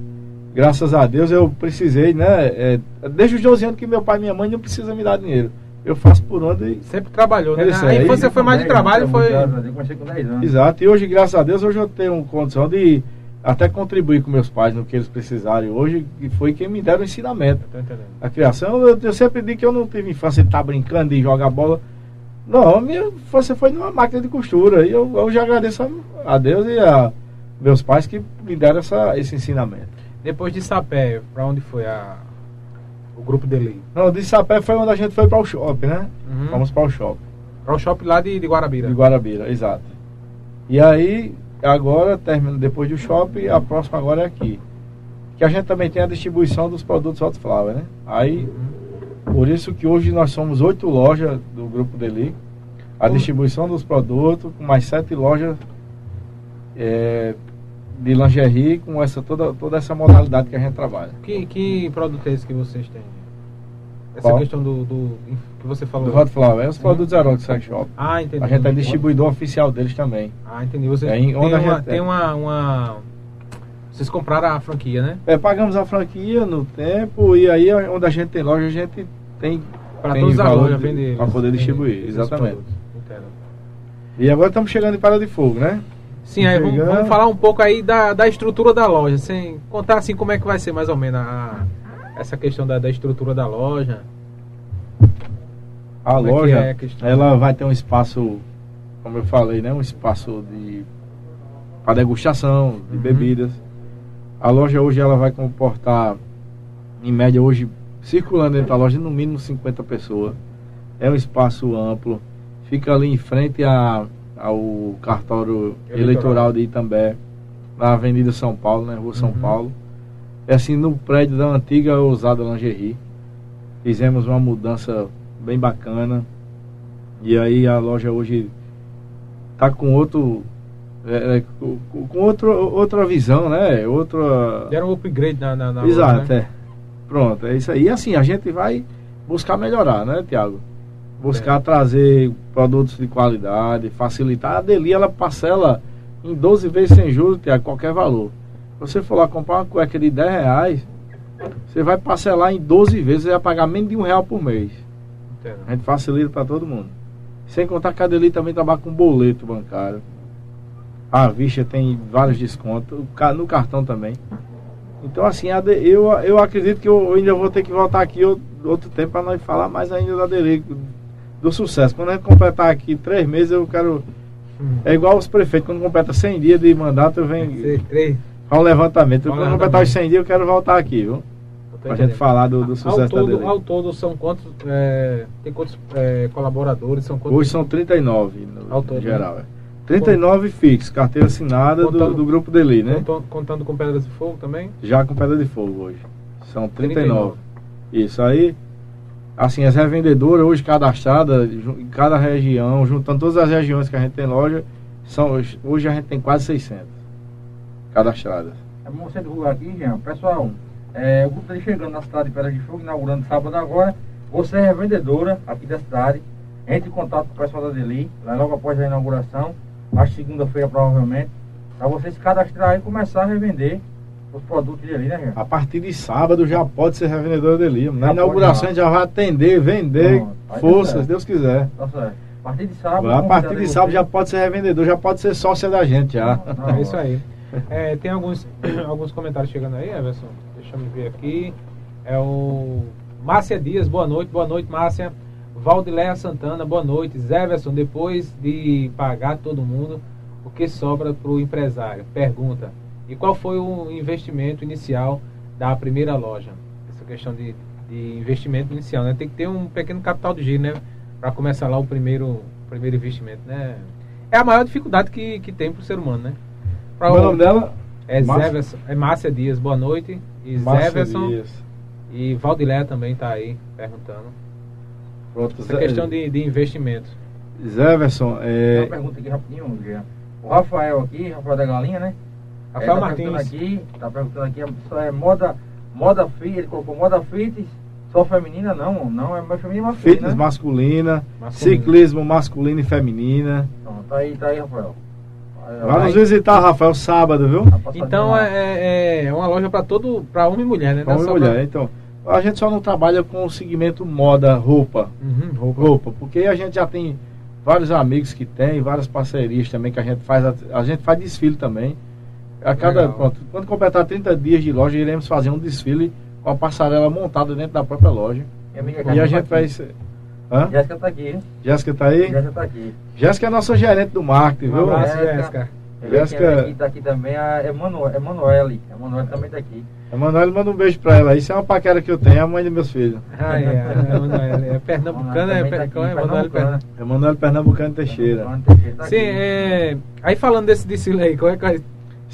graças a Deus, eu precisei, né? é, desde os 12 anos que meu pai e minha mãe não precisam me dar dinheiro. Eu faço por onde e Sempre trabalhou, né? É isso A aí. infância foi mais de trabalho, foi. Eu comecei com 10 anos. Exato, e hoje, graças a Deus, hoje eu tenho condição de até contribuir com meus pais no que eles precisarem hoje, que foi quem me deram o ensinamento. A criação, eu, eu sempre digo que eu não tive infância de estar brincando, de jogar bola. Não, a minha infância foi numa máquina de costura. E eu, eu já agradeço a, a Deus e a meus pais que me deram essa, esse ensinamento. Depois de Sapé, pra onde foi a... o grupo dele? Não, de Sapé foi onde a gente foi para o shopping, né? Uhum. Fomos para o shopping. Pra o shopping lá de, de Guarabira. De Guarabira, exato. E aí, agora, termina depois do shopping, a próxima agora é aqui. Que a gente também tem a distribuição dos produtos Hot Flower, né? Aí, por isso que hoje nós somos oito lojas do Grupo Deli. A distribuição dos produtos, com mais sete lojas é, de lingerie, com essa, toda, toda essa modalidade que a gente trabalha. Que, que produto é esse que vocês têm? Essa Qual? questão do, do- que você falou. Do Hot Flower, é os produtos eróticos Sex Shop. Ah, entendi. A gente é distribuidor oficial deles também. Ah, entendi. Você É, em- tem, uma, gente- tem uma, uma- Vocês compraram a franquia, né? É, pagamos a franquia no tempo e aí onde a gente tem loja, a gente tem Para valor lojas de- vender. pra poder distribuir, exatamente. E agora estamos chegando em Parada de Fogo, né? Sim, aí vamos, vamos falar um pouco aí da, da estrutura da loja, sem contar assim como é que vai ser mais ou menos a- essa questão da, da estrutura da loja. A Como é loja, é a ela vai ter um espaço, como eu falei, né? Um espaço de para degustação de Uhum. bebidas. A loja hoje ela vai comportar, em média hoje, circulando dentro da loja, no mínimo 50 pessoas. É um espaço amplo. Fica ali em frente a, ao cartório Eleitoral. eleitoral de Itambé, na Avenida São Paulo, né? Rua São Uhum. Paulo. é assim, no prédio da antiga Ousada Lingerie. Fizemos uma mudança bem bacana. E aí a loja hoje tá com outro. É, é, com, com outro, outra visão, né? Outra. Era um upgrade na, na, na Exato, loja, né? é. Pronto, é isso aí. E assim, a gente vai buscar melhorar, né, Tiago? Buscar trazer produtos de qualidade, facilitar. A Deli, ela parcela em 12 vezes sem juros, Tiago, qualquer valor. Se você for lá comprar uma cueca de 10 reais, você vai parcelar em 12 vezes, você vai pagar menos de um real por mês. Entendo. A gente facilita para todo mundo. Sem contar que a Deli também trabalha com boleto bancário. A vista tem vários descontos, no cartão também. Então, assim, eu, eu acredito que eu ainda vou ter que voltar aqui outro, outro tempo para nós falar mais ainda da Deli, do sucesso. Quando a gente completar aqui três meses, eu quero. Hum. É igual os prefeitos, quando completa 100 dias de mandato, eu venho para um levantamento. Quando completar os 100 dias, eu quero voltar aqui, viu? Pra gente falar do, do ao, sucesso da todo, Deli. ao todo são quantos. é, tem quantos é, colaboradores? São quantos? Hoje são 39 no, Ao todo, em geral. É. 39 fixos, carteira assinada do, Contando- do grupo Deli, né? Contando, contando com pedras de fogo também? Já com pedra de fogo hoje. São 39. 39. Isso aí. Assim, as revendedoras hoje cadastradas em cada região, juntando todas as regiões que a gente tem loja, são, hoje- a gente tem quase 600 cadastradas. É bom você divulgar aqui, Jean. Pessoal, é, o grupo está chegando na cidade de Pedra de Fogo, inaugurando sábado agora. Você é revendedora aqui da cidade. Entre em contato com o pessoal da Deli, lá logo após a inauguração, acho segunda-feira provavelmente, para você se cadastrar e começar a revender os produtos dele, né? A partir de sábado já pode ser revendedora Deli. Na Já inauguração a pode, gente já vai atender, vender, Pronto, vai dar força, certo. se Deus quiser. Tá certo. A partir de sábado. A partir de sábado você. já pode ser revendedor, já pode ser sócia da gente já. Não, É isso aí. É, tem alguns, alguns comentários chegando aí, Everson. Deixa eu ver aqui. É o Márcia Dias, boa noite, boa noite, Márcia. Valdileia Santana, boa noite. Zéverson, depois de pagar todo mundo, o que sobra para o empresário? Pergunta. E qual foi o investimento inicial da primeira loja? Essa questão de, de investimento inicial, né? Tem que ter um pequeno capital de giro, né? Para começar lá o primeiro, primeiro investimento, né? É a maior dificuldade que, que tem para o ser humano, né? Pra é o nome dela? é Márcia? É Márcia Dias, boa noite. E Márcia Zéverson Dias. e Valdileia também está aí perguntando. Pronto, Essa Zé- questão de, de investimento. Zéverson, Tem é, uma pergunta aqui rapidinho. O Rafael aqui, Rafael da Galinha, né? Rafael tá Martins. Aqui, tá perguntando aqui, só é moda, moda fit, ele colocou moda fit, só feminina, não, não, é mais feminina, mas fitness né? masculina, Masculino. ciclismo masculino e feminina. Então, tá aí, tá aí, Rafael. Vai nos visitar, Rafael, sábado, viu? tá Então é, é, é uma loja para todo, para homem e mulher, né? Homem e mulher. pra- Então, a gente só não trabalha com o segmento moda, roupa. Uhum, roupa. Roupa, porque a gente já tem vários amigos que tem, várias parcerias também que a gente faz. A, a gente faz desfile também. A cada, pronto, quando completar 30 dias de loja, iremos fazer um desfile com a passarela montada dentro da própria loja. E a gente tá vai. aqui. ser- Hã? Jéssica tá aqui, hein? Jéssica tá aí? Jéssica tá aqui. Jéssica é nossa gerente do marketing, Um viu? abraço, Jéssica. Jéssica. Jéssica- Jéssica aqui, tá aqui também, a Emanuele, Emanuele, Emanuele também tá aqui. Emanuele manda um beijo pra ela. Isso é uma paquera que eu tenho, é a mãe dos meus filhos. Ah, é, é, Emanuele, é pernambucana, é, tá per- qual é Emanuele Pernambucana. Emanuele Pernambucano Teixeira. Emanuele Teixeira, tá Sim, é, aí falando desse desfile aí, qual é que é-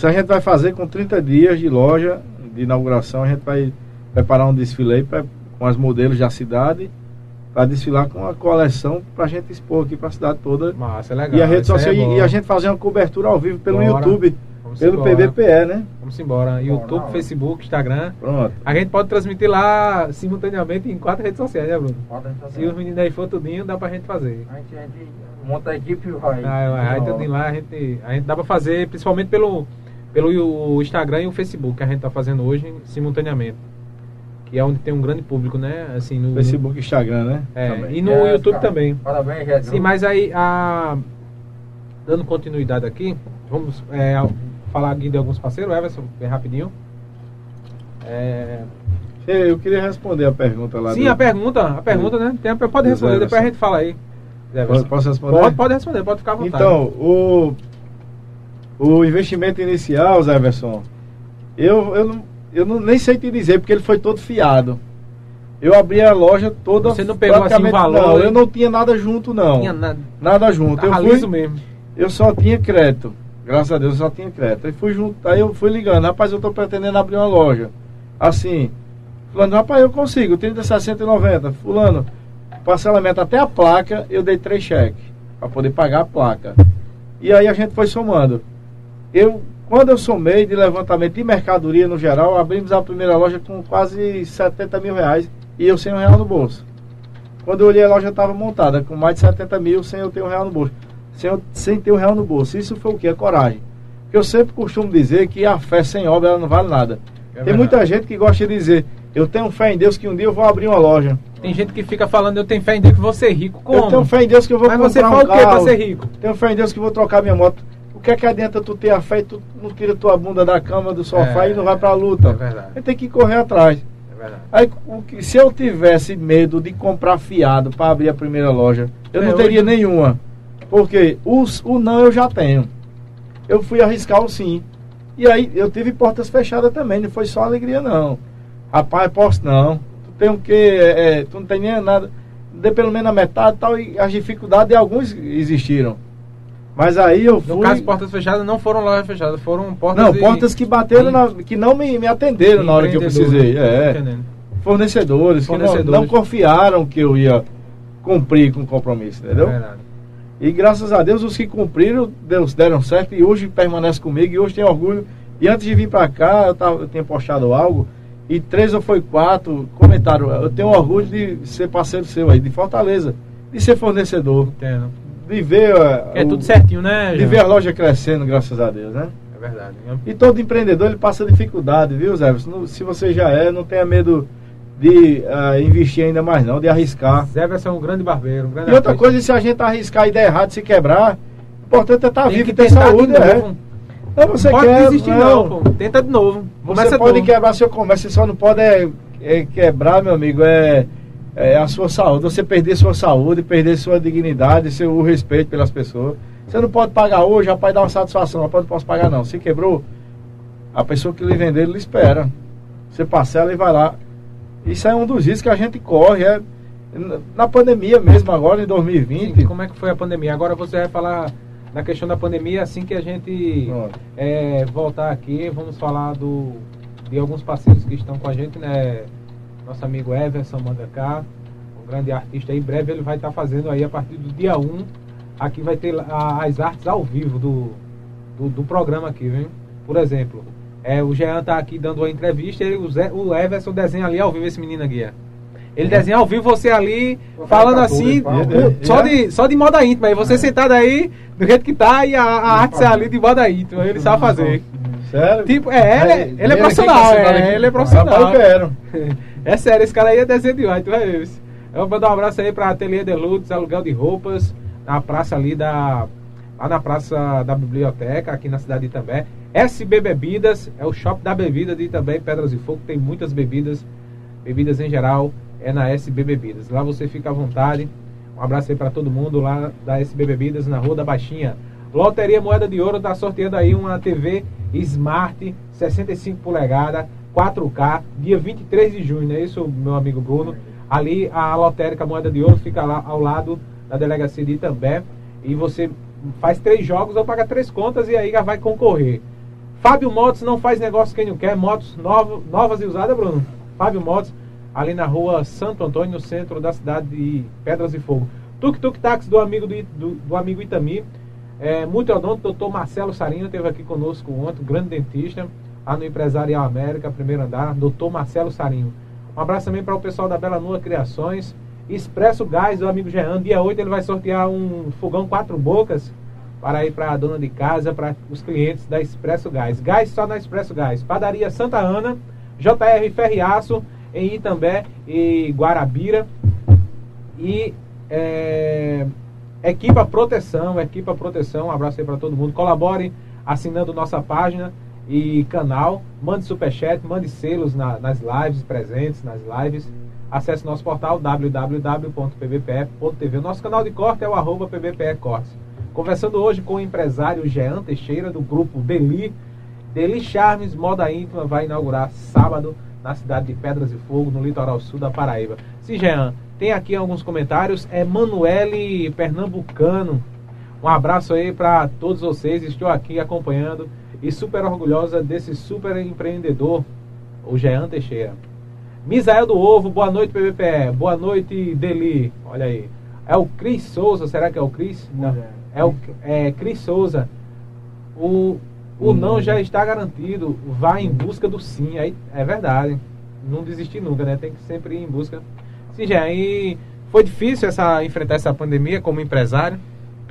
Isso a gente vai fazer com 30 dias de loja de inauguração. A gente vai preparar um desfile aí pra, com os modelos da cidade para desfilar com a coleção para a gente expor aqui para a cidade toda. Massa, é legal. E a rede aí social é e- e a gente fazer uma cobertura ao vivo pelo Bora. YouTube, Vamos pelo embora. PBPE, né? Vamos embora. YouTube, Bora. Facebook, Instagram. Pronto. A gente pode transmitir lá simultaneamente em quatro redes sociais, né, Bruno? Pode entrar Se os meninos aí for tudinho, dá pra gente fazer. A gente, a gente monta a equipe e vai. Ah, vai, aí Ó, tudinho lá, a gente, a gente dá pra fazer, principalmente pelo, pelo Instagram e o Facebook, que a gente tá fazendo hoje simultaneamente. Que é onde tem um grande público, né? Assim, no, Facebook, Instagram, né? É, Também. e no Jéssica, YouTube também. Parabéns, Jéssica. Sim, mas aí, a, dando continuidade aqui, vamos é, falar aqui de alguns parceiros, Everson, bem rapidinho. É, Eu queria responder a pergunta lá. sim, do- a pergunta, a pergunta, né? Tem a- pode responder, depois a gente fala aí. Posso- Posso responder? Pode, pode responder, pode ficar à vontade. Então, o, o investimento inicial, Zé Everson, eu, eu, não, eu não, nem sei te dizer, porque ele foi todo fiado. Eu abri a loja toda. Você não pegou, assim, valor, Não, hein? eu não tinha nada junto, não. Tinha nada, Nada junto. Eu, fui, mesmo. eu só tinha crédito. Graças a Deus eu só tinha crédito. Aí, fui junto, aí eu fui ligando, rapaz, eu tô pretendendo abrir uma loja. assim, fulano, rapaz, eu consigo, 30, 60 e 90. Fulano, parcelamento até a placa, eu dei três cheques para poder pagar a placa. E aí a gente foi somando. Eu, quando eu somei de levantamento de mercadoria no geral, abrimos a primeira loja com quase 70 mil reais e eu sem um real no bolso. Quando eu olhei a loja estava montada com mais de 70 mil sem eu ter um real no bolso. Sem, eu, sem ter um real no bolso. Isso foi o que? A coragem. Porque eu sempre costumo dizer que a fé sem obra ela não vale nada. É Tem muita gente que gosta de dizer, eu tenho fé em Deus que um dia eu vou abrir uma loja. Tem gente que fica falando, eu tenho fé em Deus que vou ser rico. Como? Eu tenho fé em Deus que eu vou Mas comprar você fala um o quê carro. pra ser rico? Tenho fé em Deus que eu vou trocar minha moto. O que é que adianta tu ter a fé e tu não tira tua bunda da cama, do sofá É, e não vai pra luta? é verdade. Você tem que correr atrás. É verdade. Aí, o que, se eu tivesse medo de comprar fiado para abrir a primeira loja, eu É, não teria hoje- nenhuma. Porque os, o não eu já tenho. Eu fui arriscar o sim. E aí eu tive portas fechadas também, não foi só alegria não. Rapaz, posso não. Tu tem o quê? É, é, tu não tem nem nada. Dê pelo menos a metade e tal, e as dificuldades de alguns existiram. Mas aí eu fui. No caso, portas fechadas não foram lojas fechadas, foram portas Não, de- portas que bateram, na- que não me, me atenderam na hora que eu precisei. É Entendendo. fornecedores, que não- Fornecedores. não, confiaram que eu ia cumprir com o compromisso, entendeu? É verdade. E graças a Deus os que cumpriram Deus deram certo e hoje permanece comigo e hoje tem orgulho. E antes de vir para cá, eu, tava, eu tinha postado algo e três ou foi quatro comentaram, eu tenho orgulho de ser parceiro seu aí, de Fortaleza, de ser fornecedor, Entendo. De ver, uh, É o- tudo certinho, né? de ver a loja crescendo, graças a Deus, né? É verdade. E todo empreendedor ele passa dificuldade, viu, Zé? Se não- você já é, não tenha medo de ah, investir ainda mais não, de arriscar. Zé vai ser um grande barbeiro, um grande E outra coisa, se a gente arriscar e der errado, se quebrar, o importante é estar Tem vivo e ter saúde, de é. Não, você não pode quer, desistir não, pô. Tenta de novo. Você Começa pode novo. quebrar seu comércio, você só não pode é, é quebrar, meu amigo, é, é a sua saúde. Você perder sua saúde, perder sua dignidade, seu respeito pelas pessoas. Você não pode pagar hoje, rapaz, dar uma satisfação. Rapaz, não posso pagar não. Se quebrou, a pessoa que lhe vender, ele espera. Você parcela e vai lá. Isso é um dos riscos que a gente corre. É, na pandemia mesmo, agora em 2020. Sim, como é que foi a pandemia? Agora você vai falar da questão da pandemia assim que a gente é, voltar aqui, vamos falar do, de alguns parceiros que estão com a gente, né? Nosso amigo Everson manda cá, um grande artista. Em breve ele vai estar fazendo aí a partir do dia 1. Aqui vai ter as artes ao vivo do, do, do programa aqui, viu? Por exemplo, é, o Jean tá aqui dando uma entrevista e o, Zé, o Everson desenha ali ao vivo esse menino aqui. ó. Ele desenha ao vivo você ali, falando assim, só, de, só de moda íntima. E você sentado aí, do jeito que tá, e a, a arte ali de moda íntima. Ele sabe fazer. Sério? Tipo, é, ele, ele é profissional, tá é, ele é profissional. Eu quero. É sério, esse cara aí é desenho demais, tu vai ver. Eu vou mandar um abraço aí pra Ateliê de aluguel de roupas, na praça ali da. Lá na praça da biblioteca, aqui na cidade de Itambé. SB Bebidas, é o shopping da bebida de Itambé, Pedras e Fogo, tem muitas bebidas, bebidas em geral, é na SB Bebidas. Lá você fica à vontade. Um abraço aí pra todo mundo lá da SB Bebidas, na Rua da Baixinha. Loteria Moeda de Ouro tá sorteando aí uma TV Smart 65 polegadas 4K, dia 23 de junho, não é isso, meu amigo Bruno? Ali a lotérica Moeda de Ouro fica lá ao lado da delegacia de Itambé e você faz três jogos ou paga três contas e aí já vai concorrer. Fábio Motos não faz negócio quem não quer, motos novo, novas e usadas, Bruno. Fábio Motos, ali na rua Santo Antônio, no centro da cidade de Pedras e Fogo. Tuk Tuk Táxi do amigo, do, do, do amigo Itami. É, muito odonto, doutor Marcelo Sarino esteve aqui conosco ontem, grande dentista, lá no Empresarial América, primeiro andar, doutor Marcelo Sarinho. Um abraço também para o pessoal da Bela Nua Criações. Expresso Gás do amigo Jean. Dia 8 ele vai sortear um fogão quatro bocas para ir para a dona de casa, para os clientes da Expresso Gás. Gás só na Expresso Gás. Padaria Santa Ana, JR Ferriaço, em Itambé e Guarabira. E é, Equipa Proteção, Equipa Proteção, um abraço aí para todo mundo. Colabore assinando nossa página e canal. Mande superchat, mande selos na- nas lives, presentes nas lives. Acesse nosso portal www.pbpe.tv. Nosso canal de corte é o arroba. Conversando hoje com o empresário Jean Teixeira, do grupo Deli. Deli Charmes Moda Íntima vai inaugurar sábado na cidade de Pedras e Fogo, no litoral sul da Paraíba. Sim, Jean, tem aqui alguns comentários. É Manuele Pernambucano. Um abraço aí para todos vocês. Estou aqui acompanhando e super orgulhosa desse super empreendedor o Jean Teixeira. Misael do Ovo, boa noite, PBPE. Boa noite, Deli. Olha aí. É o Cris Souza, será que é o Cris? Não. É o é, Cris Souza. O, o hum. não já está garantido. Vá em busca do sim. Aí, é verdade. Não desistir nunca, né? Tem que sempre ir em busca. Sim, Jean. E foi difícil essa, enfrentar essa pandemia como empresário?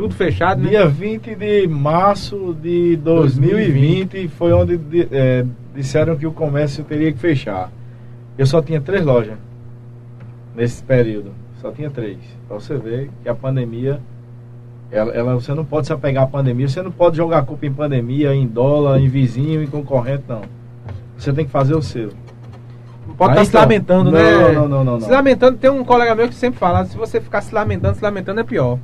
Tudo fechado, né? Dia 20 de março de 2020, 2020. foi onde é, disseram que o comércio teria que fechar. Eu só tinha três lojas nesse período. Só tinha três. Pra você ver que a pandemia, ela, ela, você não pode se apegar à pandemia, você não pode jogar culpa em pandemia, em dólar, em vizinho, em concorrente, não. Você tem que fazer o seu. Pode estar tá se lamentando, não, né? Não, não, não, não. Se lamentando, tem um colega meu que sempre fala, se você ficar se lamentando, se lamentando é pior.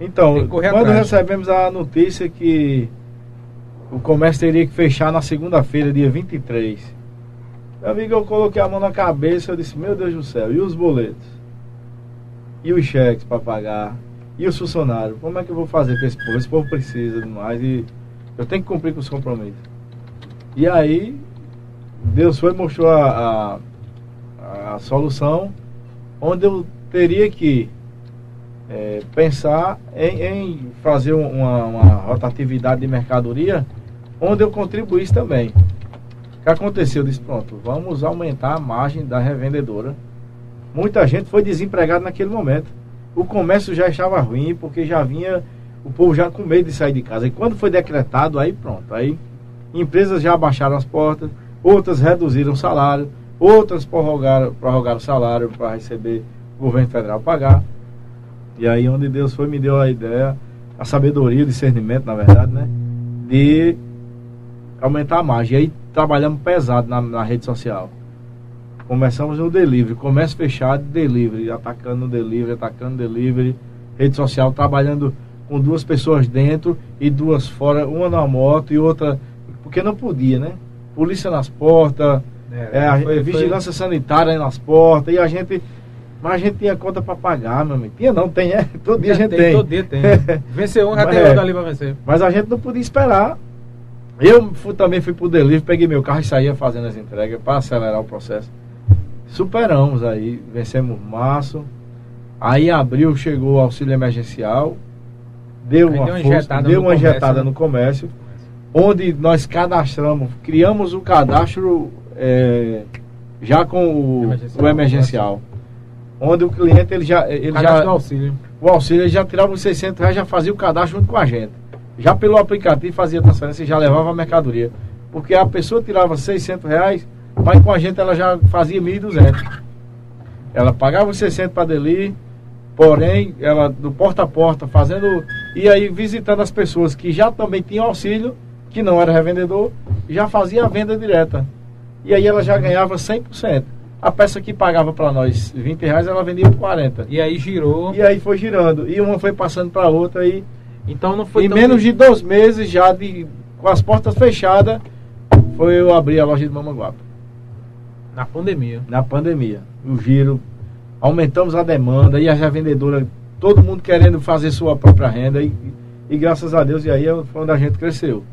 Então, quando atrás. recebemos a notícia que o comércio teria que fechar na segunda-feira, dia 23. Meu amigo, eu coloquei a mão na cabeça, eu disse, meu Deus do céu, e os boletos? E os cheques para pagar? E os funcionários? Como é que eu vou fazer com esse povo? Esse povo precisa de mais e eu tenho que cumprir com os compromissos. E aí, Deus foi e mostrou a, a, a, solução onde eu teria que é, pensar em, em fazer uma, uma, rotatividade de mercadoria onde eu contribuísse também. O que aconteceu? Eu disse, pronto, vamos aumentar a margem da revendedora. Muita gente foi desempregada naquele momento. O comércio já estava ruim porque já vinha o povo já com medo de sair de casa. E quando foi decretado, aí pronto, aí empresas já abaixaram as portas, outras reduziram o salário, outras prorrogaram, prorrogaram o salário para receber o governo federal pagar. E aí onde Deus foi, me deu a ideia, a sabedoria, o discernimento, na verdade, né? De aumentar a margem. E aí trabalhamos pesado na, na rede social. Começamos no delivery, comércio fechado, delivery, atacando delivery, atacando delivery, rede social, trabalhando com duas pessoas dentro e duas fora, uma na moto e outra, porque não podia, né? polícia nas portas, é, é, foi, vigilância foi... sanitária nas portas, e a gente. Mas a gente tinha conta para pagar, meu amigo. Tinha não, tem, é. Todo dia a gente tem. tem. Todo dia tem. Venceu um, já tem outro ali para vencer. Mas a gente não podia esperar. Eu fui, também fui pro delivery, peguei meu carro e saía fazendo as entregas para acelerar o processo. Superamos aí, vencemos março. Aí abril chegou o auxílio emergencial. Deu uma, deu uma, força, injetada, deu no uma comércio, injetada né? no comércio onde nós cadastramos, criamos o cadastro é, já com o emergencial, o emergencial onde o cliente ele já ele já auxílio. o auxílio ele já tirava os 600 reais já fazia o cadastro junto com a gente já pelo aplicativo fazia transferência e já levava a mercadoria porque a pessoa tirava 600 reais mas com a gente ela já fazia 1.200 ela pagava os 600 para deli porém ela do porta a porta fazendo e aí visitando as pessoas que já também tinham auxílio que não era revendedor, já fazia a venda direta. E aí ela já ganhava 100%. A peça que pagava para nós 20 reais, ela vendia por 40. E aí girou. E aí foi girando. E uma foi passando para outra. E, então não foi Em menos de dois meses, já de, com as portas fechadas, foi eu abrir a loja de Mamanguape. Na pandemia. Na pandemia. O giro. Aumentamos a demanda e a revendedora, todo mundo querendo fazer sua própria renda. E, e graças a Deus, e aí foi onde a gente cresceu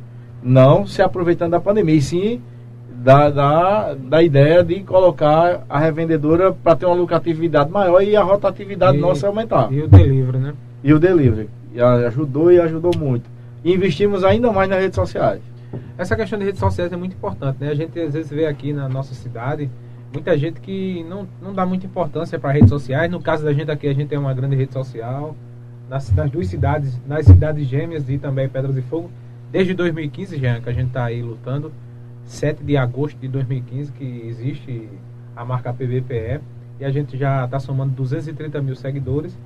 não se aproveitando da pandemia, e sim da, da, da ideia de colocar a revendedora para ter uma lucratividade maior e a rotatividade e, nossa aumentar. E o delivery, né? E o delivery. E ajudou e ajudou muito. E investimos ainda mais nas redes sociais. Essa questão de redes sociais é muito importante, né? A gente às vezes vê aqui na nossa cidade muita gente que não, não dá muita importância para redes sociais. No caso da gente aqui, a gente tem uma grande rede social. Nas, nas duas cidades, nas cidades gêmeas e também Pedras de Fogo, Desde 2015, Jean, que a gente está aí lutando. 7 de agosto de 2015 que existe a marca PVPE. E a gente já está somando 230 mil seguidores.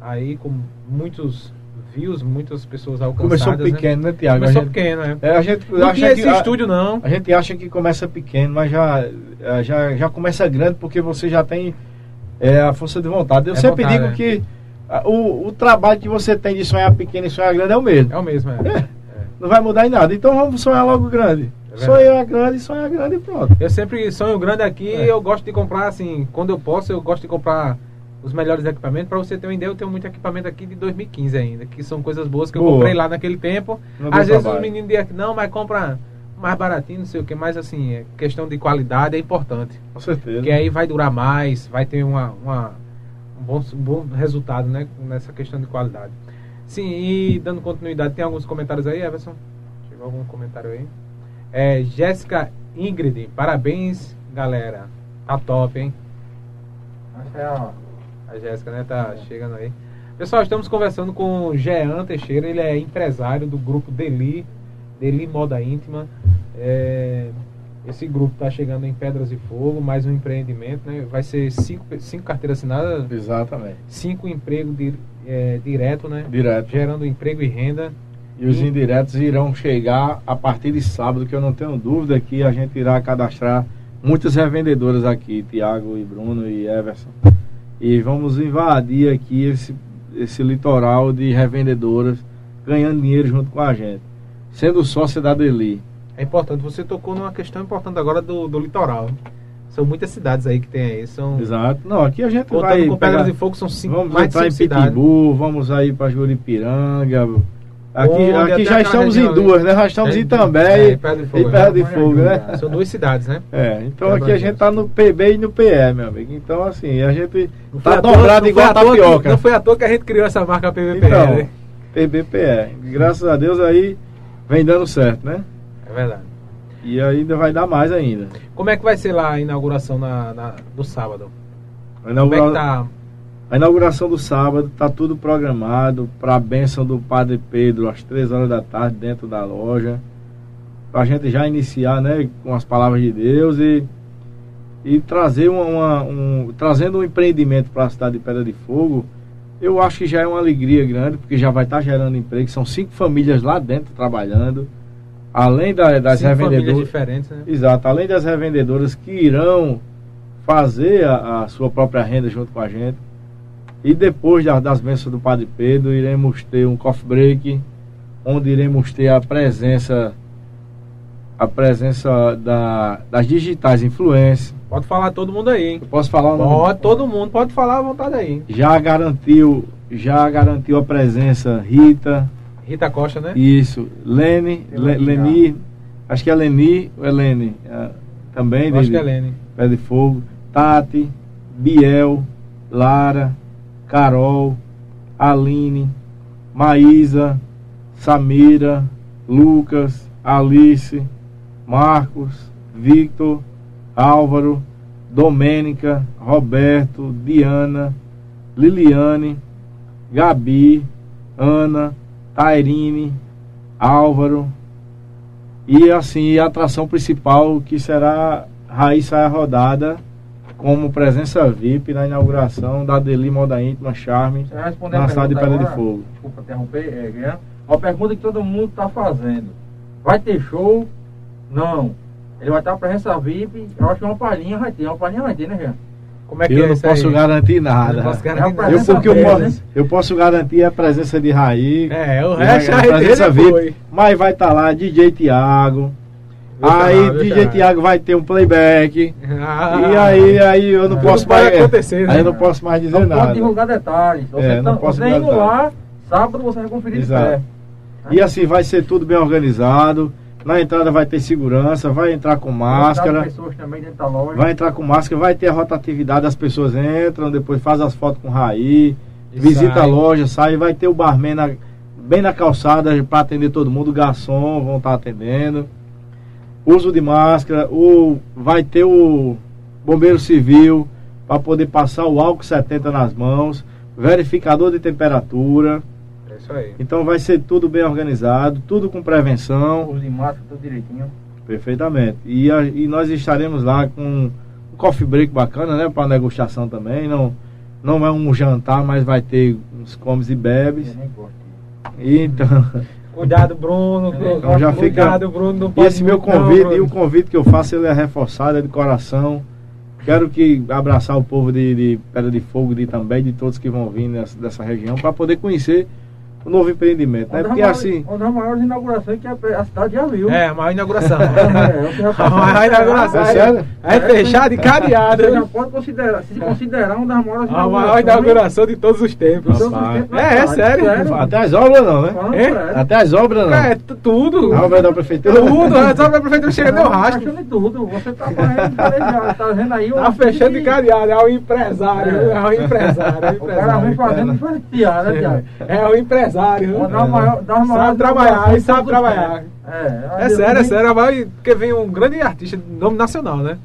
Aí com muitos views, muitas pessoas alcançadas. Começou né? pequeno, né, Tiago? Começou gente, pequeno, né? A gente não acha tinha esse que, estúdio, não. A gente acha que começa pequeno, mas já, é, já, já começa grande porque você já tem é, a força de vontade. Eu é sempre vontade, digo é. que o, o trabalho que você tem de sonhar pequeno e sonhar grande é o mesmo. É o mesmo, é. é não vai mudar em nada. Então vamos sonhar logo grande. É sonhar grande, sonhar grande e pronto. Eu sempre sonho grande aqui é. eu gosto de comprar, assim, quando eu posso, eu gosto de comprar os melhores equipamentos. Para você ter uma ideia, eu tenho muito equipamento aqui de 2015 ainda, que são coisas boas que eu Boa. comprei lá naquele tempo. Às vezes trabalho. os meninos dizem que não, mas compra mais baratinho, não sei o que, mas assim, é questão de qualidade é importante. Com certeza. Porque aí vai durar mais, vai ter uma, uma um, bom, um bom resultado, né? Nessa questão de qualidade. Sim, e dando continuidade, tem alguns comentários aí, Everson? Chegou algum comentário aí? É, Jéssica Ingrid, parabéns, galera. Tá top, hein? É a. A Jéssica, né? Tá chegando aí. Pessoal, estamos conversando com o Jean Teixeira, ele é empresário do grupo Deli, Deli Moda Íntima. É, esse grupo está chegando em Pedras de Fogo, mais um empreendimento, né? Vai ser cinco, cinco carteiras assinadas, Exatamente. cinco empregos di, é, direto, né? Direto. Gerando emprego e renda. E os indiretos irão chegar a partir de sábado, que eu não tenho dúvida que a gente irá cadastrar muitas revendedoras aqui, Tiago e Bruno e Everson. E vamos invadir aqui esse, esse litoral de revendedoras, ganhando dinheiro junto com a gente. Sendo sócia da Deli. É importante, você tocou numa questão importante agora do, do litoral. São muitas cidades aí que tem aí. São, Exato. Não, aqui a gente contando vai. com Pedras pegar- de Fogo, são cinco, vamos mais entrar em cidades. Pitbull, vamos aí para Juripiranga. Aqui, Onde aqui já estamos em duas, né? Já estamos É, em També é, e Pedra de Fogo, né? de Fogo, né? São duas cidades, né? É, então É aqui a gente tá no PB e no PE, meu amigo. Então, assim, a gente tá toa- dobrado igual à toa que- tapioca. Não foi à toa que a gente criou essa marca PVP, Então, né? PBPE. Graças a Deus aí vem dando certo, né? É verdade. E ainda vai dar mais ainda. Como é que vai ser lá a inauguração na, na- do sábado? A, Como é que inaugura- tá? A inauguração do sábado tá tudo programado para a bênção do Padre Pedro às três horas da tarde dentro da loja. Pra gente já iniciar, né, com as palavras de Deus e, e trazer uma, uma- um, trazendo um empreendimento para a cidade de Pedra de Fogo. Eu acho que já é uma alegria grande, porque já vai estar gerando emprego. São cinco famílias lá dentro trabalhando. Além da- das Cinco famílias revendedoras. diferentes, né? Exato, além das revendedoras que irão fazer a, a sua própria renda junto com a gente. E depois da- das bênçãos do Padre Pedro, iremos ter um coffee break, onde iremos ter a presença a presença da, das digitais influências. Pode falar todo mundo aí, hein? Eu posso falar o nome? Pode, todo mundo pode falar à vontade aí. Já garantiu, já garantiu a presença Rita, Rita Costa, né? isso, Lene, Le, Leni, acho que é Leni ou é Lene, é, também. Eu acho que é Lene. Pé de Fogo, Tati, Biel, Lara, Carol, Aline, Maísa, Samira, Lucas, Alice, Marcos, Victor, Álvaro, Domênica, Roberto, Diana, Liliane, Gabi, Ana, Tairine, Álvaro, e assim, a atração principal que será Raíssa Rodada como presença VIP na inauguração da Deli Moda Íntima Charme na a cidade de Pedra de? Fogo. Desculpa interromper, é, Guilherme. Uma pergunta que todo mundo está fazendo. Vai ter show? Não. Ele vai estar presença VIP. Eu acho que uma palhinha vai ter. Uma palhinha vai ter, né, Jean? Como é que Eu é não posso aí? garantir nada. Posso garantir Eu nada. Eu, porque eu, VIP, posso, né? eu posso garantir a presença de Raí. É, o resto a aí presença dele foi. Mas vai estar lá DJ Tiago. Aí deixa DJ lá. Tiago vai ter um playback. Ah, e aí, aí eu não Tudo posso mais. acontecer, né? Aí eu não posso mais dizer Não nada. pode divulgar detalhes. Você, É, não tá- posso divulgar lá, sábado você vai conferir Exato. de pé. E assim vai ser tudo bem organizado. Na entrada vai ter segurança, vai entrar com máscara. Vai entrar com máscara, vai ter a rotatividade, as pessoas entram, depois faz as fotos com o Raí, E visita sai. a loja, sai, vai ter o barman na- bem na calçada para atender todo mundo, o garçom vão estar atendendo. Uso de máscara, o, vai ter o bombeiro civil para poder passar o álcool 70 nas mãos, verificador de temperatura. É isso aí. Então vai ser tudo bem organizado, tudo com prevenção. Uso de máscara, tudo direitinho. Perfeitamente. E, a- e nós estaremos lá com um coffee break bacana, né? Para negociação também. Não, não é um jantar, mas vai ter uns comes e bebes. Eu nem gosto. Então, Cuidado, Bruno. Então já fica- Cuidado, Bruno. Não e esse meu não, convite, Bruno. e o convite que eu faço, ele é reforçado, é de coração. Quero que abraçar o povo de, de Pedra de Fogo, de também, de todos que vão vir nessa, dessa região, para poder conhecer um novo empreendimento, né? Porque maiores- assim, Uma das maiores inaugurações que a, a cidade já viu. É, a maior inauguração. É, já a maior inauguração. É sério? É fechado e cadeado. Você já pode considerar, se considerar uma das maiores A maior inauguração de todos os tempos. todos os É, é cidade. sério. até as obras não, né? É? sério. Até as obras não. É, tu- tudo. A obra da prefeitura. Tudo. Só a prefeitura chega Não, tá rastro. achando em tudo. Você tá fazendo planejado, tá vendo aí? Tá fechando de cadeado. É o empresário. É. É o empresário. É o O cara vem fazendo né, Tiago? É o empresário. Uma das maiores- das Sabe trabalhar, e sabe trabalhar. tempos. É, É sério, é sério. Vai, porque vem um grande artista de nome nacional, né?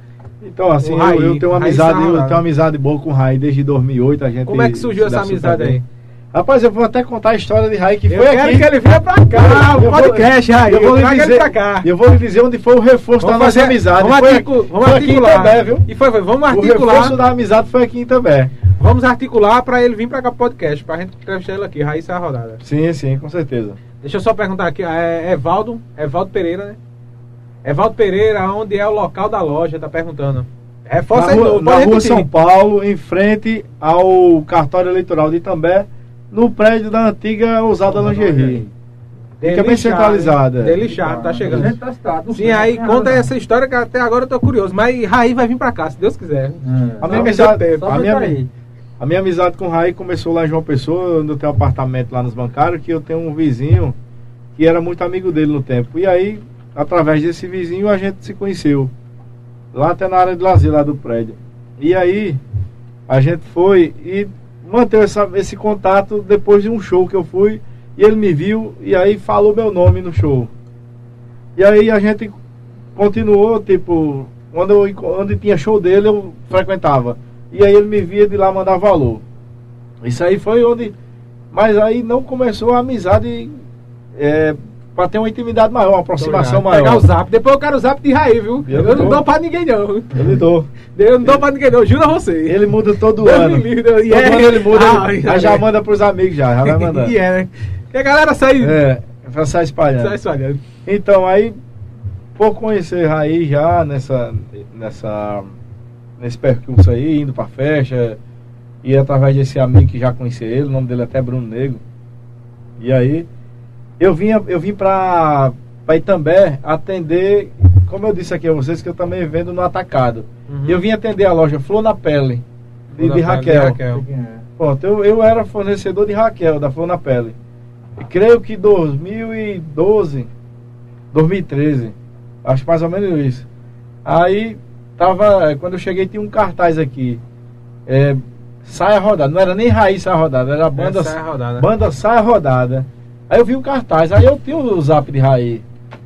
Então, assim, O eu, Raí, eu tenho uma Raí amizade, eu tenho uma amizade boa com o Raí desde 2008, a gente Como é que surgiu essa amizade aí? Rapaz, eu vou até contar a história de Raí que Eu foi quero aqui. que ele venha pra cá, Eu o podcast, Raí. Eu vou lhe dizer, pra cá. eu vou lhe dizer onde foi o reforço da nossa amizade. Vamos, foi, articu- vamos foi aqui em articular. Itambé, viu? E foi, foi. Vamos O articular. reforço da amizade foi aqui em Itambé. Vamos articular pra ele vir pra cá pro podcast, pra gente entrevistar ele aqui, Raíssa é a rodada. Sim, sim, com certeza. Deixa eu só perguntar aqui, é Evaldo, Evaldo Pereira, né? Evaldo Pereira, onde é o local da loja, tá perguntando. Reforça na aí, rua, na rua. São Paulo, em frente ao cartório eleitoral de Itambé, no prédio da antiga Ousada Lingerie. Fica bem centralizada. Delixar, tá chegando. Cidade, no Sim, centro, aí conta essa história que até agora eu tô curioso. Mas Raí vai vir pra cá, se Deus quiser. É. A minha Só a minha. A minha amizade com o Raí começou lá em João Pessoa, onde eu tenho um apartamento lá nos bancários, que eu tenho um vizinho que era muito amigo dele no tempo. E aí, através desse vizinho, a gente se conheceu. Lá até na área de lazer lá do prédio. E aí, a gente foi e manteve essa- esse contato depois de um show que eu fui. E ele me viu e aí falou meu nome no show. E aí a gente continuou, tipo, quando eu, onde tinha show dele, eu frequentava. E aí ele me via de lá mandar valor. Isso aí foi onde. Mas aí não começou a amizade é, para ter uma intimidade maior, uma aproximação Pegar maior. o zap. Depois eu quero o zap de Raí, viu? Eu Eu, não dou. pra ninguém, não. Eu lhe dou. Eu não dou pra ninguém, não. Juro a você. Ele muda todo Deus ano. livre, Deus- Todo e é- ano ele muda, Ah, ele- e aí já é. manda pros amigos já, já vai mandando. e é, né? Que a galera sai. É, sair espalhando. sai espalhando. Então, aí, por conhecer Raí já nessa, nessa, nesse percurso aí, indo pra festa, e através desse amigo que já conhecia ele, o nome dele é até Bruno Negro. E aí, eu vim, eu vim pra, pra Itambé atender, como eu disse aqui a vocês, que eu também vendo no atacado. Uhum. E eu vim atender a loja Flor na Pele, de, de Raquel. Quem é? Pronto, eu, eu era fornecedor de Raquel, da Flor na Pele. E creio que 2012, 2013, acho mais ou menos isso. Aí, tava, quando eu cheguei tinha um cartaz aqui, é, Saia Rodada, não era nem Raiz Saia Rodada, era banda, Essa é a rodada. banda Saia Rodada. Aí eu vi o cartaz, aí eu tinha o zap de Raí,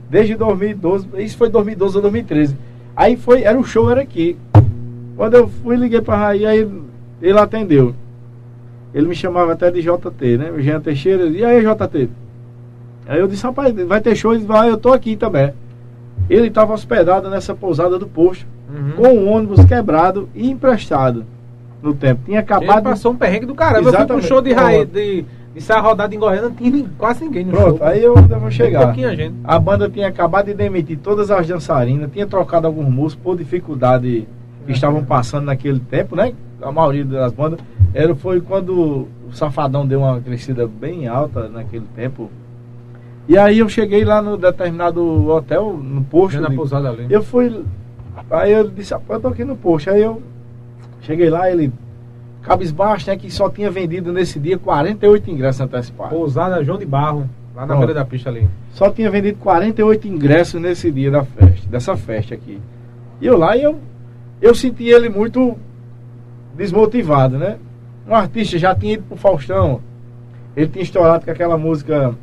desde 2012, isso foi 2012 ou 2013. Aí foi, era o show, era aqui. Quando eu fui, liguei pra Raí, aí ele, atendeu. Ele me chamava até de JT, né? Jean Teixeira. E aí, JT? Aí eu disse, rapaz, vai ter show? Ele vai, eu tô aqui também. Ele estava hospedado nessa pousada do posto, Uhum. com um ônibus quebrado e emprestado no tempo. Tinha Ele acabado. passou um perrengue do caramba. Eu fui pro Exatamente. show de Pronto. de, de sair rodada em Goiânia, não tinha quase ninguém no Pronto, show. aí eu, vou chegar. pouquinha gente. A banda tinha acabado de demitir todas as dançarinas, tinha trocado alguns músicos por dificuldade que estavam passando naquele tempo, né? A maioria das bandas. Era, foi quando o Safadão deu uma crescida bem alta naquele tempo. E aí eu cheguei lá no determinado hotel, no posto. Já na pousada ali. eu fui. Aí eu disse, "Ah, eu tô aqui no posto. Aí eu cheguei lá, ele. Cabisbaixo, né? Que só tinha vendido nesse dia 48 ingressos antecipados. Pousada João de Barro, lá na beira da pista ali. Só tinha vendido 48 ingressos nesse dia da festa, dessa festa aqui. E eu lá, eu, eu senti ele muito desmotivado, né? Um artista já tinha ido pro Faustão. Ele tinha estourado com aquela música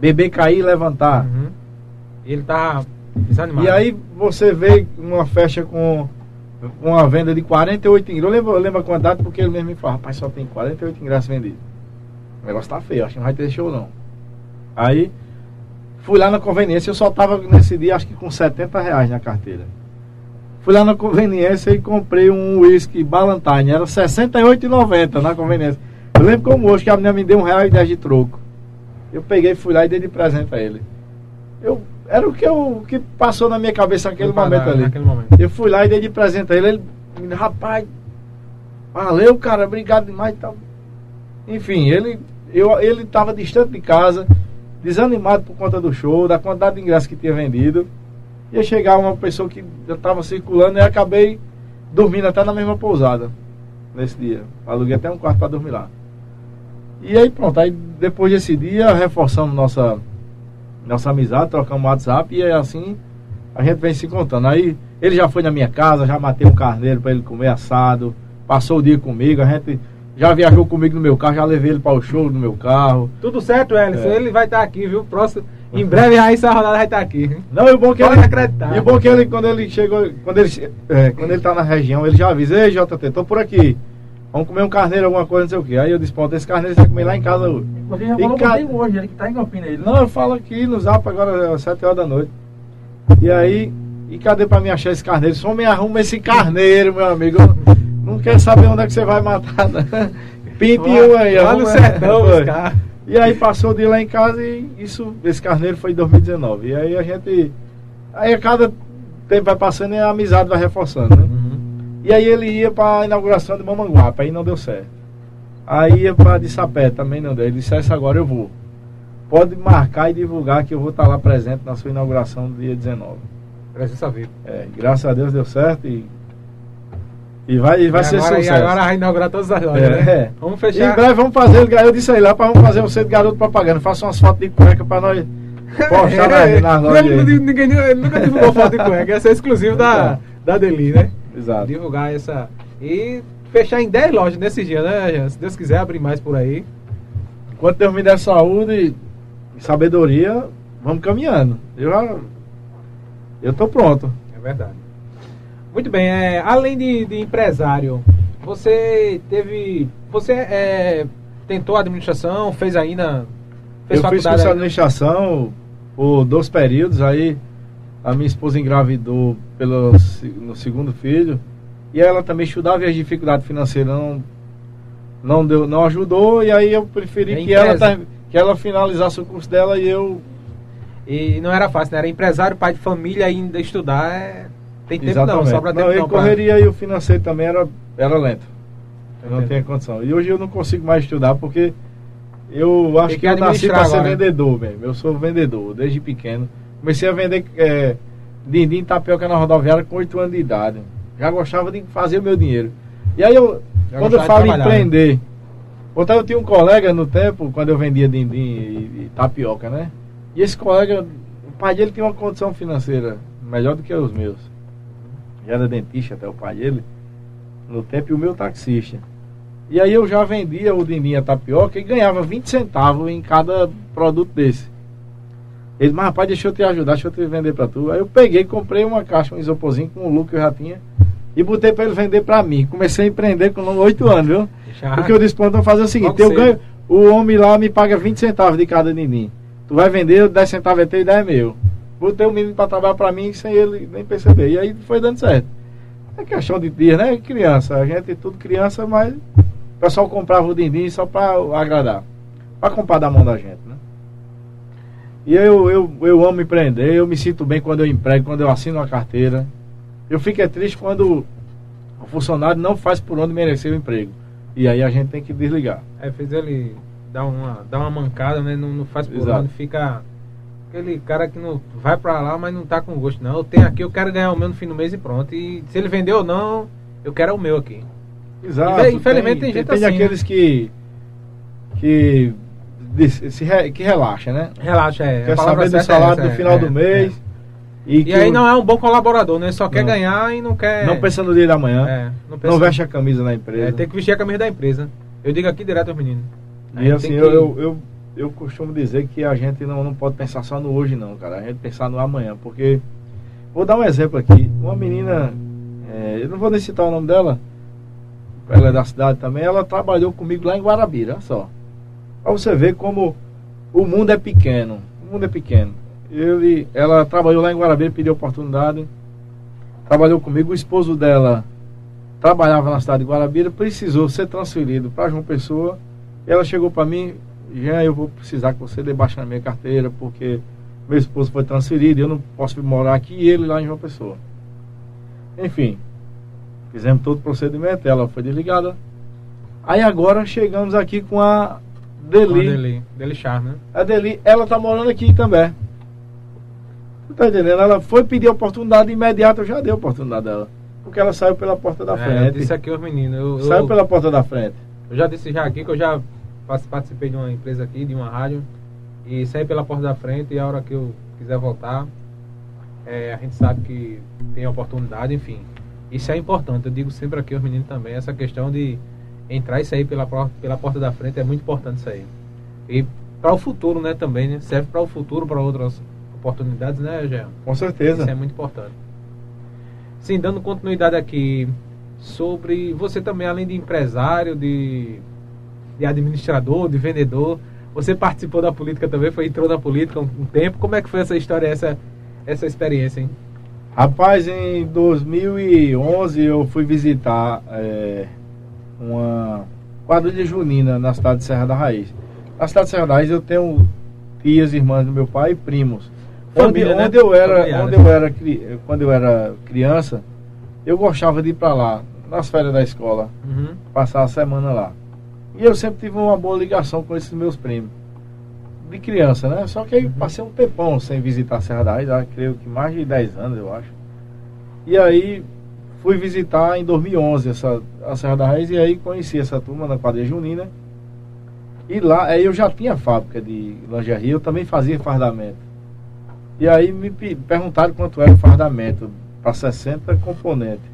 Beber Cair e Levantar. Uhum. Ele tá desanimado. E aí você vê uma festa com com uma venda de 48 ingressos. Eu lembro, eu lembro a quantidade porque ele mesmo me falou, rapaz, só tem 48 ingressos vendidos. O negócio tá feio, acho que não vai ter show não. Aí fui lá na conveniência, eu só tava nesse dia acho que com 70 reais na carteira. Fui lá na conveniência e comprei um whisky Ballantine, era R$ 68,90 na conveniência. Eu lembro como hoje que a menina me deu um real e dez de troco. Eu peguei, fui lá e dei de presente a ele. Eu, era o que, eu, que passou na minha cabeça naquele Não momento parar, ali. Naquele momento. Eu fui lá e dei de presente a ele. Ele, rapaz, valeu, cara, obrigado demais e tal. Enfim, ele eu, ele estava distante de casa, desanimado por conta do show, da quantidade de ingressos que tinha vendido. Ia chegar uma pessoa que já estava circulando e acabei dormindo até na mesma pousada nesse dia. Aluguei até um quarto para dormir lá. E aí pronto, aí depois desse dia reforçamos nossa, nossa amizade, trocamos WhatsApp e assim a gente vem se contando. Aí ele já foi na minha casa, já matei um carneiro para ele comer assado, passou o dia comigo, a gente já viajou comigo no meu carro, já levei ele para o show no meu carro. Tudo certo, Ellison. É. Ele vai estar tá aqui, viu? Próximo, em breve aí essa rodada vai estar tá aqui. Não, e o bom que Pode ele acreditar. E o bom que ele quando ele chegou, quando ele é, quando ele tá na região, ele já avisa, ei JT, tô por aqui. Vamos comer um carneiro, alguma coisa, não sei o que. Aí eu disse, pronto, esse carneiro você vai comer lá em casa hoje. Você já falou ca... hoje, ele que tá em Campina aí. Não, eu falo aqui no zap agora às 7 horas da noite. E aí, e cadê pra me achar esse carneiro? Só me arruma esse carneiro, meu amigo. Não quer saber onde é que você vai matar, né? Pinte um aí. Lá no sertão, E aí passou o dia lá em casa e isso, esse carneiro foi em 2019. E aí a gente. Aí a cada tempo vai passando e a amizade vai reforçando, né? E aí ele ia para a inauguração de Mamanguapa, aí não deu certo. Aí ia para de Sapé, também não deu. Ele disse, essa agora eu vou. Pode marcar e divulgar que eu vou estar lá presente na sua inauguração do dia 19. Presença viva. É, graças a Deus deu certo e e vai, e vai e ser agora, sucesso. E agora vai inaugurar todas as lojas, é, né? É. Vamos fechar. Em breve vamos fazer, eu disse aí lá, para vamos fazer você de garoto propaganda. Faça umas fotos de cueca para nós postar é, nas lojas. Ninguém, ninguém, nunca divulgou foto de cueca, essa é exclusivo da, da Deli, né? Exato. Divulgar essa. E fechar em 10 lojas nesse dia, né, Se Deus quiser abrir mais por aí. Enquanto Deus me der saúde e sabedoria, vamos caminhando. Eu já. Eu tô pronto. É verdade. Muito bem, é, além de, de empresário, você teve. Você é, tentou administração, fez ainda. Fez eu fiz curso de administração por dois períodos, aí a minha esposa engravidou pelo, no segundo filho. E ela também estudava e as dificuldades financeiras não, não, deu, não ajudou. E aí eu preferi é que, ela, que ela finalizasse o curso dela e eu. E não era fácil, né? Era empresário, pai de família, ainda estudar é tem tempo Exatamente. não, sobra tempo não. não correria pra... e o financeiro também era, era lento. Eu não tinha condição. E hoje eu não consigo mais estudar porque eu acho que, que eu nasci para ser vendedor mesmo. Eu sou vendedor desde pequeno. Comecei a vender é, dindim tapioca na rodoviária com 8 anos de idade. Já gostava de fazer o meu dinheiro. E aí eu, Já quando eu falo em né? empreender, né? eu tinha um colega no tempo, quando eu vendia dindim e, e tapioca, né? E esse colega, o pai dele tinha uma condição financeira melhor do que os meus já era dentista até o pai dele, no tempo, e o meu taxista. E aí eu já vendia o Dininha tapioca e ganhava 20 centavos em cada produto desse. Ele, mas rapaz, deixa eu te ajudar, deixa eu te vender para tu. Aí eu peguei, comprei uma caixa, um isoporzinho com o lucro que eu já tinha e botei para ele vender para mim. Comecei a empreender com 8 anos, viu? Já. Porque eu disse, pronto, vamos fazer o seguinte, eu ganho, o homem lá me paga 20 centavos de cada Dininho. Tu vai vender, 10 centavos é teu e 10 é meu. Botei o menino para trabalhar para mim sem ele nem perceber. E aí foi dando certo. É questão de dia, né? Criança. A gente é tudo criança, mas o pessoal comprava o dindim só para agradar. Para comprar da mão da gente? E eu, eu, eu amo empreender, eu me sinto bem quando eu emprego, quando eu assino uma carteira. Eu fico é triste quando o funcionário não faz por onde merecer o emprego. E aí a gente tem que desligar. É, fez ele dar uma, dar uma mancada, né? Não, não faz por Exato. onde, fica aquele cara que não vai para lá, mas não tá com gosto, não. Eu tenho aqui, eu quero ganhar o meu no fim do mês e pronto. E se ele vender ou não, eu quero o meu aqui. Exato. Infelizmente tem, tem gente tem, tem assim. Tem aqueles né? que. que. Se, que relaxa, né? Relaxa, é. Quer saber do salário é, do final é, do mês. É. E, e aí não é um bom colaborador, né? Só quer não. ganhar e não quer. Não pensa no dia da manhã. É, não, pensa... não veste a camisa da empresa. É, tem que vestir a camisa da empresa. Eu digo aqui direto aos meninos. E assim, que... eu, eu, eu eu costumo dizer que a gente não, não pode pensar só no hoje não, cara. A gente pensar no amanhã, porque vou dar um exemplo aqui. Uma menina, é, eu não vou nem citar o nome dela, ela é da cidade também, ela trabalhou comigo lá em Guarabira, olha só. Pra você ver como o mundo é pequeno. O mundo é pequeno. Ele, ela trabalhou lá em Guarabira, pediu oportunidade, trabalhou comigo, o esposo dela trabalhava na cidade de Guarabira, precisou ser transferido para João Pessoa. Ela chegou para mim, já eu vou precisar que você debaixe na minha carteira, porque meu esposo foi transferido, eu não posso morar aqui e ele lá em João Pessoa. Enfim, fizemos todo o procedimento, ela foi desligada. Aí agora chegamos aqui com a Deli. Deli, Deli Char, né? A Deli, ela tá morando aqui também. Tu tá entendendo? Ela foi pedir oportunidade imediata, eu já dei a oportunidade dela. Porque ela saiu pela porta da É, eu frente. disse aqui aos meninos. Eu, Saiu eu, pela porta da frente. eu já disse já aqui que eu já participei de uma empresa aqui, de uma rádio, e saí pela porta da frente e a hora que eu quiser voltar, é, a gente sabe que tem oportunidade, enfim. Isso é importante, eu digo sempre aqui aos meninos também, essa questão de entrar e sair pela, pela porta da frente é muito importante isso aí. E para o futuro, né, também, né? Serve para o futuro, para outras oportunidades, né, Jean? Com certeza. Isso é muito importante. Sim, dando continuidade aqui sobre você também, além de empresário, de, de administrador, de vendedor, você participou da política também, foi entrou na política um, um tempo. Como é que foi essa história, essa, essa experiência, hein? Rapaz, em 2011 eu fui visitar é, uma quadrilha junina na cidade de Serra da Raiz. Na cidade de Serra da Raiz eu tenho tias, irmãs do meu pai e primos. Família, onde, né? onde eu era, Familiar, onde né? eu era, quando eu era criança, eu gostava de ir para lá, nas férias da escola, Uhum. passar a semana lá. E eu sempre tive uma boa ligação com esses meus primos. De criança, né? Só que aí Uhum. passei um tempão sem visitar a Serra da Raiz, ah, creio que mais de 10 anos, eu acho. E aí fui visitar em 2011 essa, a Serra da Raiz e aí conheci essa turma na quadrilha junina. E lá, aí eu já tinha fábrica de lingerie, eu também fazia fardamento. E aí me pe- perguntaram quanto era o fardamento para 60 componentes,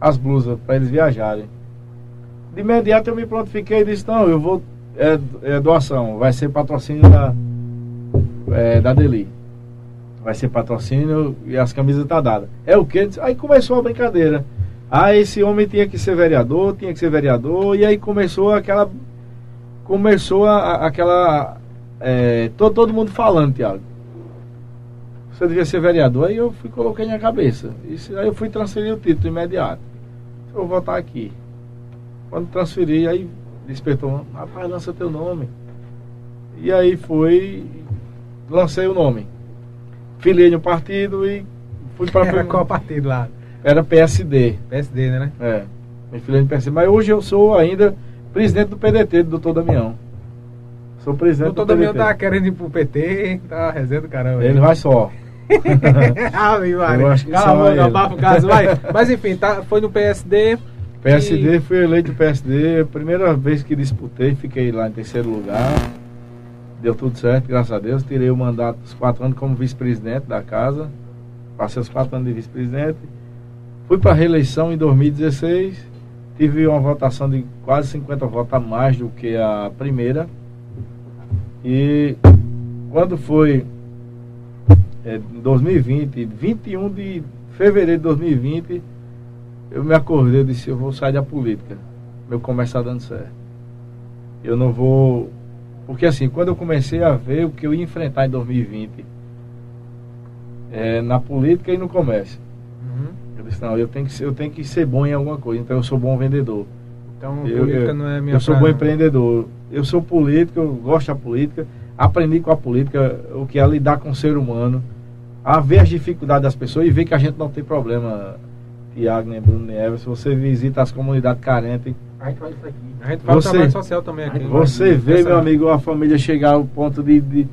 as blusas para eles viajarem. De imediato eu me prontifiquei e disse, não, eu vou, é, é doação, vai ser patrocínio da, é, da Deli. Vai ser patrocínio e as camisas tá dadas. É o que? Aí começou a brincadeira. Ah, esse homem tinha que ser vereador, tinha que ser vereador, e aí começou aquela. Começou a, aquela. É, todo, todo mundo falando, Tiago. Você devia ser vereador, aí eu fui coloquei na cabeça. Isso, aí eu fui transferir o título imediato. Eu vou votar aqui. Quando transferi, aí despertou, rapaz, lança teu nome. E aí foi, lancei o nome. Filiei no partido e fui para Era qual partido lá? Era PSD. PSD, né? É, me filiei no PSD. Mas hoje eu sou ainda presidente do PDT, do doutor Damião. Sou O presidente doutor do Damião tá querendo ir pro PT, tá resenha do caramba. Ele vai só. Ave Maria. Eu acho que Cala só a boca, ele. abafa o caso, vai. Mas enfim, tá, foi no PSD. PSD, E- fui eleito PSD, primeira vez que disputei, fiquei lá em terceiro lugar. Deu tudo certo, graças a Deus. Tirei o mandato dos quatro anos como vice-presidente da casa. Passei os quatro anos de vice-presidente. Fui para a reeleição em 2016. Tive uma votação de quase 50 votos a mais do que a primeira. E quando foi é, em 2020, 21 de fevereiro de 2020, eu me acordei e disse, eu vou sair da política. Meu comércio está dando certo. Eu não vou. Porque assim, quando eu comecei a ver o que eu ia enfrentar em 2020 é, na política e no comércio. Uhum. Eu disse, não, eu tenho, que ser, eu tenho que ser bom em alguma coisa, então eu sou bom vendedor. Então, Eu- política eu- não é minha Eu sou bom empreendedor. Eu sou político, eu gosto da política. Aprendi com a política o que é lidar com o ser humano, a ver as dificuldades das pessoas e ver que a gente não tem problema. Tiago, nem Bruno, nem Everson. Você visita as comunidades carentes. A gente faz isso aqui. A gente fala Você- trabalho social também aqui. Você vê, Essa- meu amigo, a família chegar ao ponto de, de,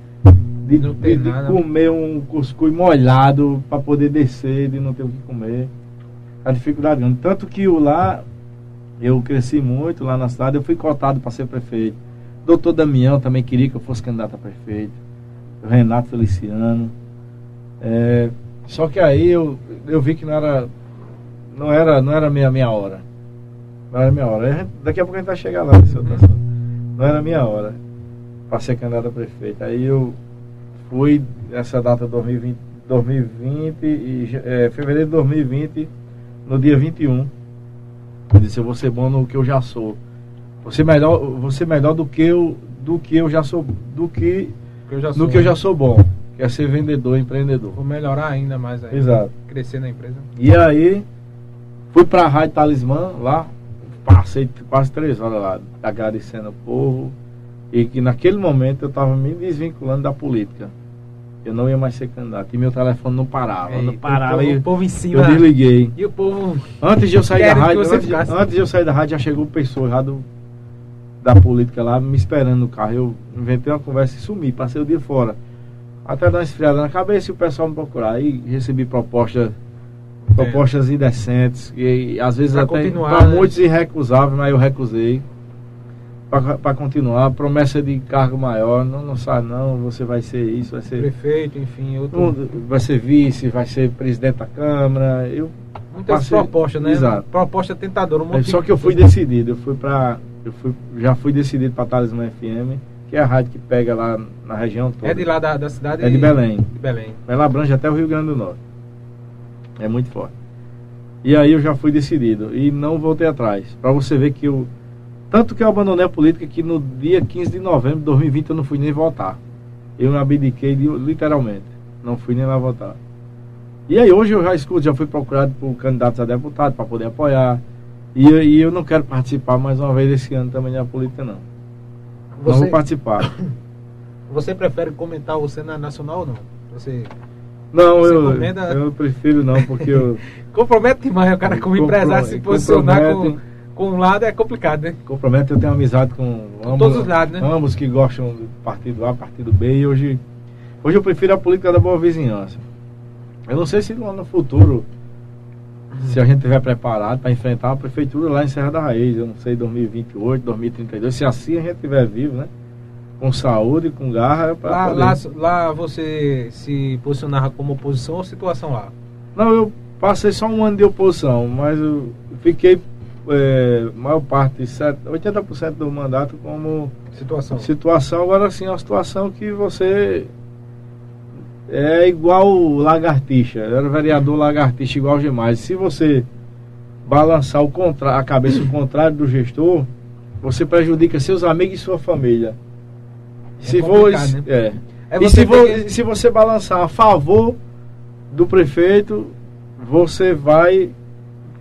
de, de- de nada. comer um cuscuz molhado para poder descer, de não ter o que comer. A dificuldade grande. Tanto que o lá, eu cresci muito lá na cidade, eu fui cotado para ser prefeito. Doutor Damião também queria que eu fosse candidato a prefeito. O Renato Feliciano. É, só que aí eu, eu vi que não era não era não era minha minha hora. Não era minha hora. A daqui a pouco a gente vai chegar lá nesse outro assunto. Não era minha hora para ser candidato a prefeito. Aí eu fui essa data 2020, 2020 e é, fevereiro de 2020, no dia 21. Eu disse, eu vou ser bom no que eu já sou. Você melhor, você melhor do que eu do que eu já sou, do que eu já sou, que eu né? já sou bom, que é ser vendedor, empreendedor. Vou melhorar ainda mais aí. Exato. Crescer na empresa. E aí, fui pra Rádio Talismã, lá, passei quase três horas lá, agradecendo o povo, e que naquele momento eu estava me desvinculando da política. Eu não ia mais ser candidato. E meu telefone não parava, não Eita, parava. e o povo em eu cima. desliguei. E o povo. Antes de eu sair da rádio, antes, de- ficasse. antes de eu sair da rádio, já chegou pessoa já do, da política lá, me esperando no carro. Eu inventei uma conversa e sumi, passei o dia fora. Até dar uma esfriada na cabeça e o pessoal me procurar. Aí recebi propostas propostas indecentes e, e às vezes pra até para né? muitos irrecusáveis, mas eu recusei para continuar. Promessa de cargo maior, não, não sai não, você vai ser isso, vai ser. Prefeito, enfim, outro... vai ser vice, vai ser presidente da Câmara. Eu Muitas passei... propostas, né? Exato. Proposta tentadora. Um é, só que eu fui decidido, eu fui para. Eu fui, já fui decidido para Talismã FM, que é a rádio que pega lá na região toda. É de lá da, da cidade? É de Belém. De Belém. Ela abrange até o Rio Grande do Norte. É muito forte. E aí eu já fui decidido e não voltei atrás. Para você ver que eu tanto que eu abandonei a política que no dia 15 de novembro de 2020 eu não fui nem votar. Eu me abdiquei literalmente. Não fui nem lá votar. E aí hoje eu já escuto, já fui procurado por candidatos a deputado para poder apoiar. E, e, eu não quero participar mais uma vez esse ano também da política não. Você, não vou participar. Você prefere comentar o cenário nacional ou não? Você não, eu, eu prefiro não, porque eu. compromete demais o cara como empresário se posicionar com com um lado é complicado, né? Compromete, eu tenho amizade com, ambos, todos os lados, né? Ambos que gostam do partido A, partido B, e hoje, hoje eu prefiro a política da boa vizinhança. Eu não sei se no futuro, se a gente estiver preparado para enfrentar a prefeitura lá em Serra da Raiz, eu não sei, 2028, 2032, se assim a gente estiver vivo, né? Com saúde, com garra. Lá, lá, lá você se posicionava como oposição ou situação lá? Não, eu passei só um ano de oposição, mas eu fiquei é, maior parte, 80% do mandato como situação. Situação, agora sim, é uma situação que você é igual lagartixa, era vereador lagartixa igual demais. Se você balançar o contra, a cabeça o contrário do gestor, você prejudica seus amigos e sua família. É se for, né? é. é e se, que... se você balançar a favor do prefeito, você vai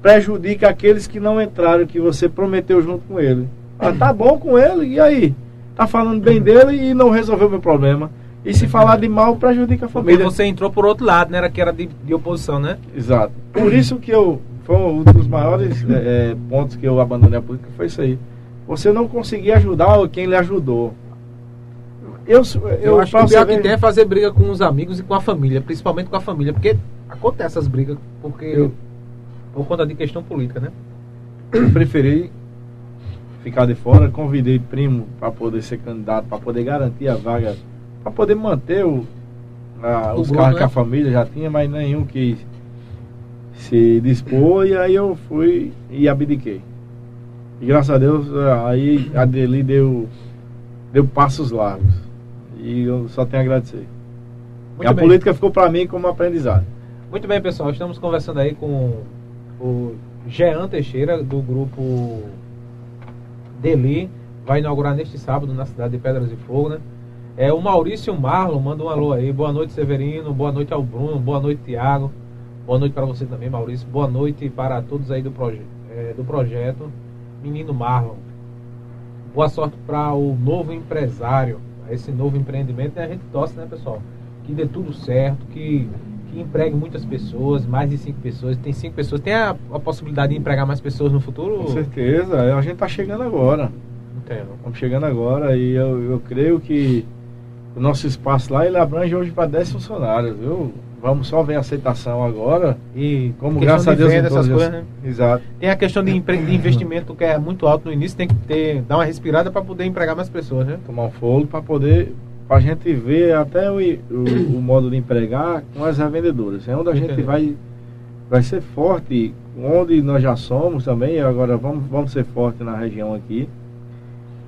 prejudica aqueles que não entraram, que você prometeu junto com ele. Ah, tá bom com ele, e aí? Tá falando bem dele e não resolveu o meu problema. E se falar de mal, prejudica a família. Porque você entrou por outro lado, né? Era que era de, de oposição, né? Exato. Por isso que eu. Foi um dos maiores é, pontos que eu abandonei a política, foi isso aí. Você não conseguir ajudar quem lhe ajudou. Eu, eu, eu acho que o pior que tem é fazer briga com os amigos e com a família, principalmente com a família, porque acontece essas brigas, porque eu, por conta de questão política, né? Preferi ficar de fora, convidei primo para poder ser candidato, para poder garantir a vaga, para poder manter o, a, o os carros né? que a família já tinha, mas nenhum quis se dispor e aí eu fui e abdiquei. E graças a Deus aí a Deli deu, deu passos largos. E eu só tenho a agradecer. E a bem. política ficou para mim como aprendizado. Muito bem, pessoal. Estamos conversando aí com o Jean Teixeira, do grupo Deli, vai inaugurar neste sábado na cidade de Pedras de Fogo, né? É, o Maurício Marlon manda um alô aí. Boa noite, Severino. Boa noite ao Bruno. Boa noite, Tiago. Boa noite para você também, Maurício. Boa noite para todos aí do, proje é, do projeto. Menino Marlon. Boa sorte para o novo empresário, esse novo empreendimento. E a gente torce, né, pessoal? Que dê tudo certo, que que empregue muitas pessoas, mais de cinco pessoas. Tem cinco pessoas. Tem a, a possibilidade de empregar mais pessoas no futuro? Com certeza. A gente está chegando agora. Entendo. Estamos chegando agora e eu, eu creio que o nosso espaço lá ele abrange hoje para 10 funcionários, viu? Vamos só ver a aceitação agora. E como graças a Deus. Venda, essas coisas, né? Exato. Tem a questão de, de, investimento que é muito alto no início, tem que ter, dar uma respirada para poder empregar mais pessoas, né? Tomar um fogo para poder para a gente ver até o, o, o, modo de empregar com as revendedoras. É onde a gente vai, vai ser forte, onde nós já somos também, agora vamos, vamos ser forte na região aqui,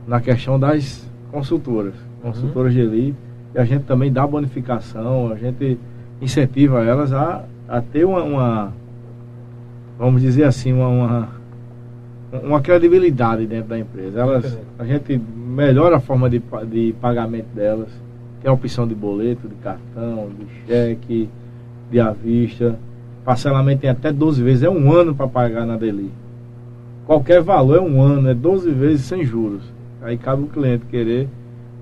na questão das consultoras, consultoras uhum. de elite, e a gente também dá bonificação, a gente incentiva elas a, a ter uma, uma vamos dizer assim, uma, uma uma credibilidade dentro da empresa. Elas, a gente melhora a forma de, de pagamento delas. Tem a opção de boleto, de cartão, de cheque, de avista. Parcelamento tem até 12 vezes, é um ano para pagar na Deli. Qualquer valor é um ano, é 12 vezes sem juros. Aí cabe o cliente querer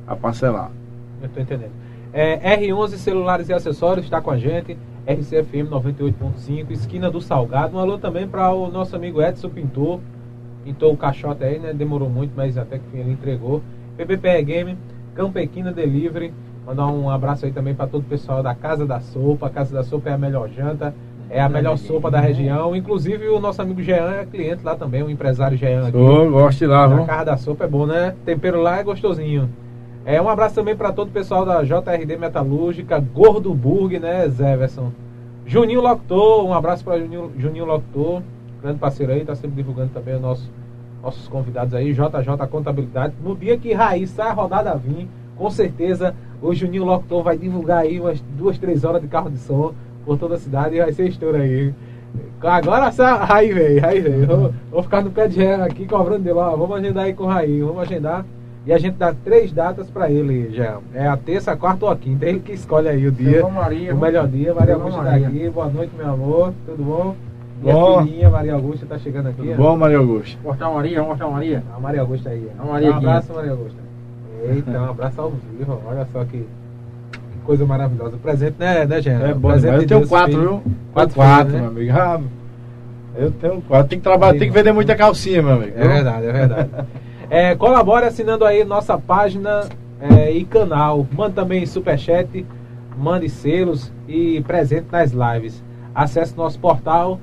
a parcelar. Eu estou entendendo. É, R11 Celulares e Acessórios está com a gente. RCFM 98.5, esquina do Salgado. Um alô também para o nosso amigo Edson Pintor pintou o caixote aí, né? Demorou muito, mas até que ele entregou. PBPE Game, Campequina Delivery. Mandar um abraço aí também para todo o pessoal da Casa da Sopa. A Casa da Sopa é a melhor janta, é a melhor sopa da região. Inclusive o nosso amigo Jean é cliente lá também, o empresário Jean aqui. Ô, gosto lá, A? Casa da Sopa é bom, né? Tempero lá é gostosinho. É, um abraço também para todo o pessoal da JRD Metalúrgica, Gordo Burg, né, Zéverson? Juninho Locutor, um abraço para Juninho, Juninho Locutor, grande parceiro aí, tá sempre divulgando também os nossos, nossos convidados aí, JJ Contabilidade. No dia que Raíssa a rodada vir, com certeza o Juninho Locutor vai divulgar aí umas duas, três horas de carro de som por toda a cidade e vai ser estouro aí. Agora essa Raí veio, Raí veio. Vou, vou ficar no pé de aqui cobrando dele, ó, vamos agendar aí com o Raí, vamos agendar. E a gente dá três datas pra ele, Jean. É a terça, a quarta ou a quinta. Ele que escolhe aí o dia. Seu Maria, o melhor dia. Maria Augusta tá Maria. aqui. Boa noite, meu amor. Tudo bom? E Bom. a filhinha, Maria Augusta, tá chegando aqui. Tudo bom, Maria Augusto? Mostrar Maria, vamos mostrar a Maria. A Maria Augusta aí. A Maria um aqui. abraço, Maria Augusta. Eita, um abraço ao vivo. Olha só que, coisa maravilhosa. O presente, né, né, Jean? É bom presente demais. Eu tenho Deus, quatro, filho. viu? Quatro quatro, filhos, né? meu amigo. Ah, eu tenho quatro. Tem que trabalhar, tem que vender muita calcinha, meu amigo. É verdade, é verdade. É, colabore assinando aí nossa página é, e canal. Mande também superchat, mande selos e presente nas lives. Acesse nosso portal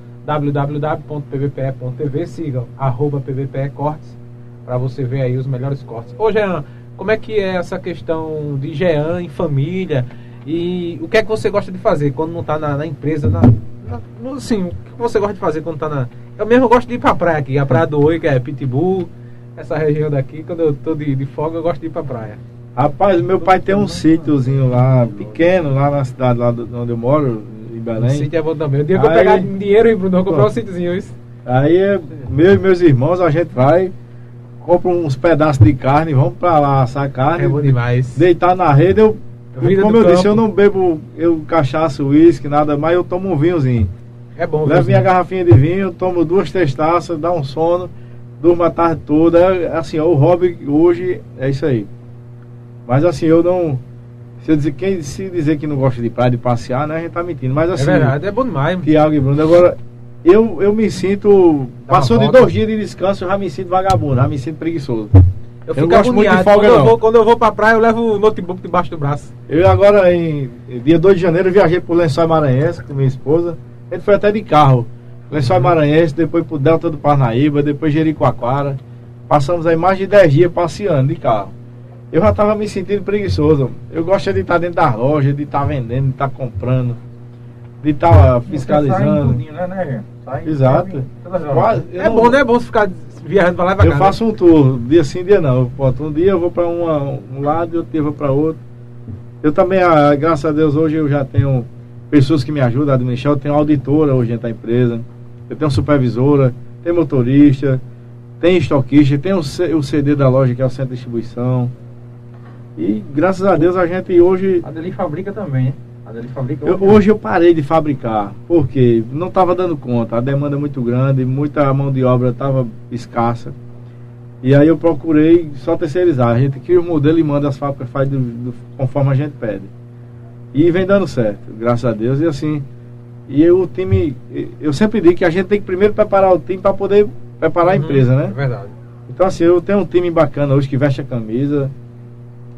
www.pvpe.tv, sigam arroba PVPE Cortes para você ver aí os melhores cortes. Ô Jean, como é que é essa questão de Jean em família e o que é que você gosta de fazer quando não está na, na empresa, na, na- assim, o que você gosta de fazer quando está na... Eu mesmo gosto de ir pra praia aqui, a praia do Oi, que é Pitbull, essa região daqui, quando eu tô de, de folga eu gosto de ir pra praia. Rapaz, meu pai tem um sítiozinho lá, pequeno, lá na cidade lá do- onde eu moro, em O Belém. sítio é bom também. O dia que eu pegar dinheiro, hein, Bruno, comprar um sítiozinho, isso. Aí é, eu e meus irmãos, a gente vai, compra uns pedaços de carne, vamos pra lá assar carne, É bom demais. deitar na rede. Eu, Vida como eu disse, campo. eu não bebo eu cachaça, uísque, nada mais, eu tomo um vinhozinho. É bom. Levo minha garrafinha de vinho, tomo duas, três taças, dá um sono, durmo a tarde toda. É, assim, o hobby hoje é isso aí. Mas assim, eu não. Se eu dizer, quem se dizer que não gosta de praia, de passear, né, a gente tá mentindo. Mas É assim, verdade, é bom demais. Tiago e Bruno, agora eu, eu me sinto. Dá Passou de dois dias de descanso, eu já me sinto vagabundo, já me sinto preguiçoso. Eu Eu gosto muito de folga, quando, eu não. vou, quando eu vou pra praia, eu levo o notebook debaixo do braço. Eu agora, em dia 2 de janeiro, eu viajei pro Lençóis Maranhense com minha esposa. A gente foi até de carro. Lençóis Maranhense, depois pro Delta do Parnaíba, depois Jericoacoara. Passamos aí mais de 10 dias passeando de carro. Eu já tava me sentindo preguiçoso. Eu gosto de estar dentro das lojas, de estar vendendo, de estar comprando, de estar Sai em fiscalizando. tudinho, né, né, Exato. Quase- é não- bom, né? É bom você ficar viajando pra lá e pra Eu cá. faço um tour, dia sim, dia não. Eu um dia eu vou para um lado e outro dia eu vou para outro. Eu também, ah, graças a Deus, hoje eu já tenho pessoas que me ajudam a administrar. Eu tenho auditora hoje dentro da empresa, eu tenho supervisora, tem motorista, tem estoquista, tem o, C- o CD da loja que é o centro de distribuição. E graças a Deus a gente hoje. A Deli fabrica também, né? A Deli fabrica. Eu- hoje eu parei de fabricar, porque não estava dando conta, a demanda é muito grande, muita mão de obra estava escassa. E aí eu procurei só terceirizar. A gente cria o modelo e manda as fábricas faz do- do- conforme a gente pede. E vem dando certo, graças a Deus. E assim, e o time, eu sempre digo que a gente tem que primeiro preparar o time para poder preparar a Uhum, empresa, É né? verdade. Então assim, eu tenho um time bacana hoje que veste a camisa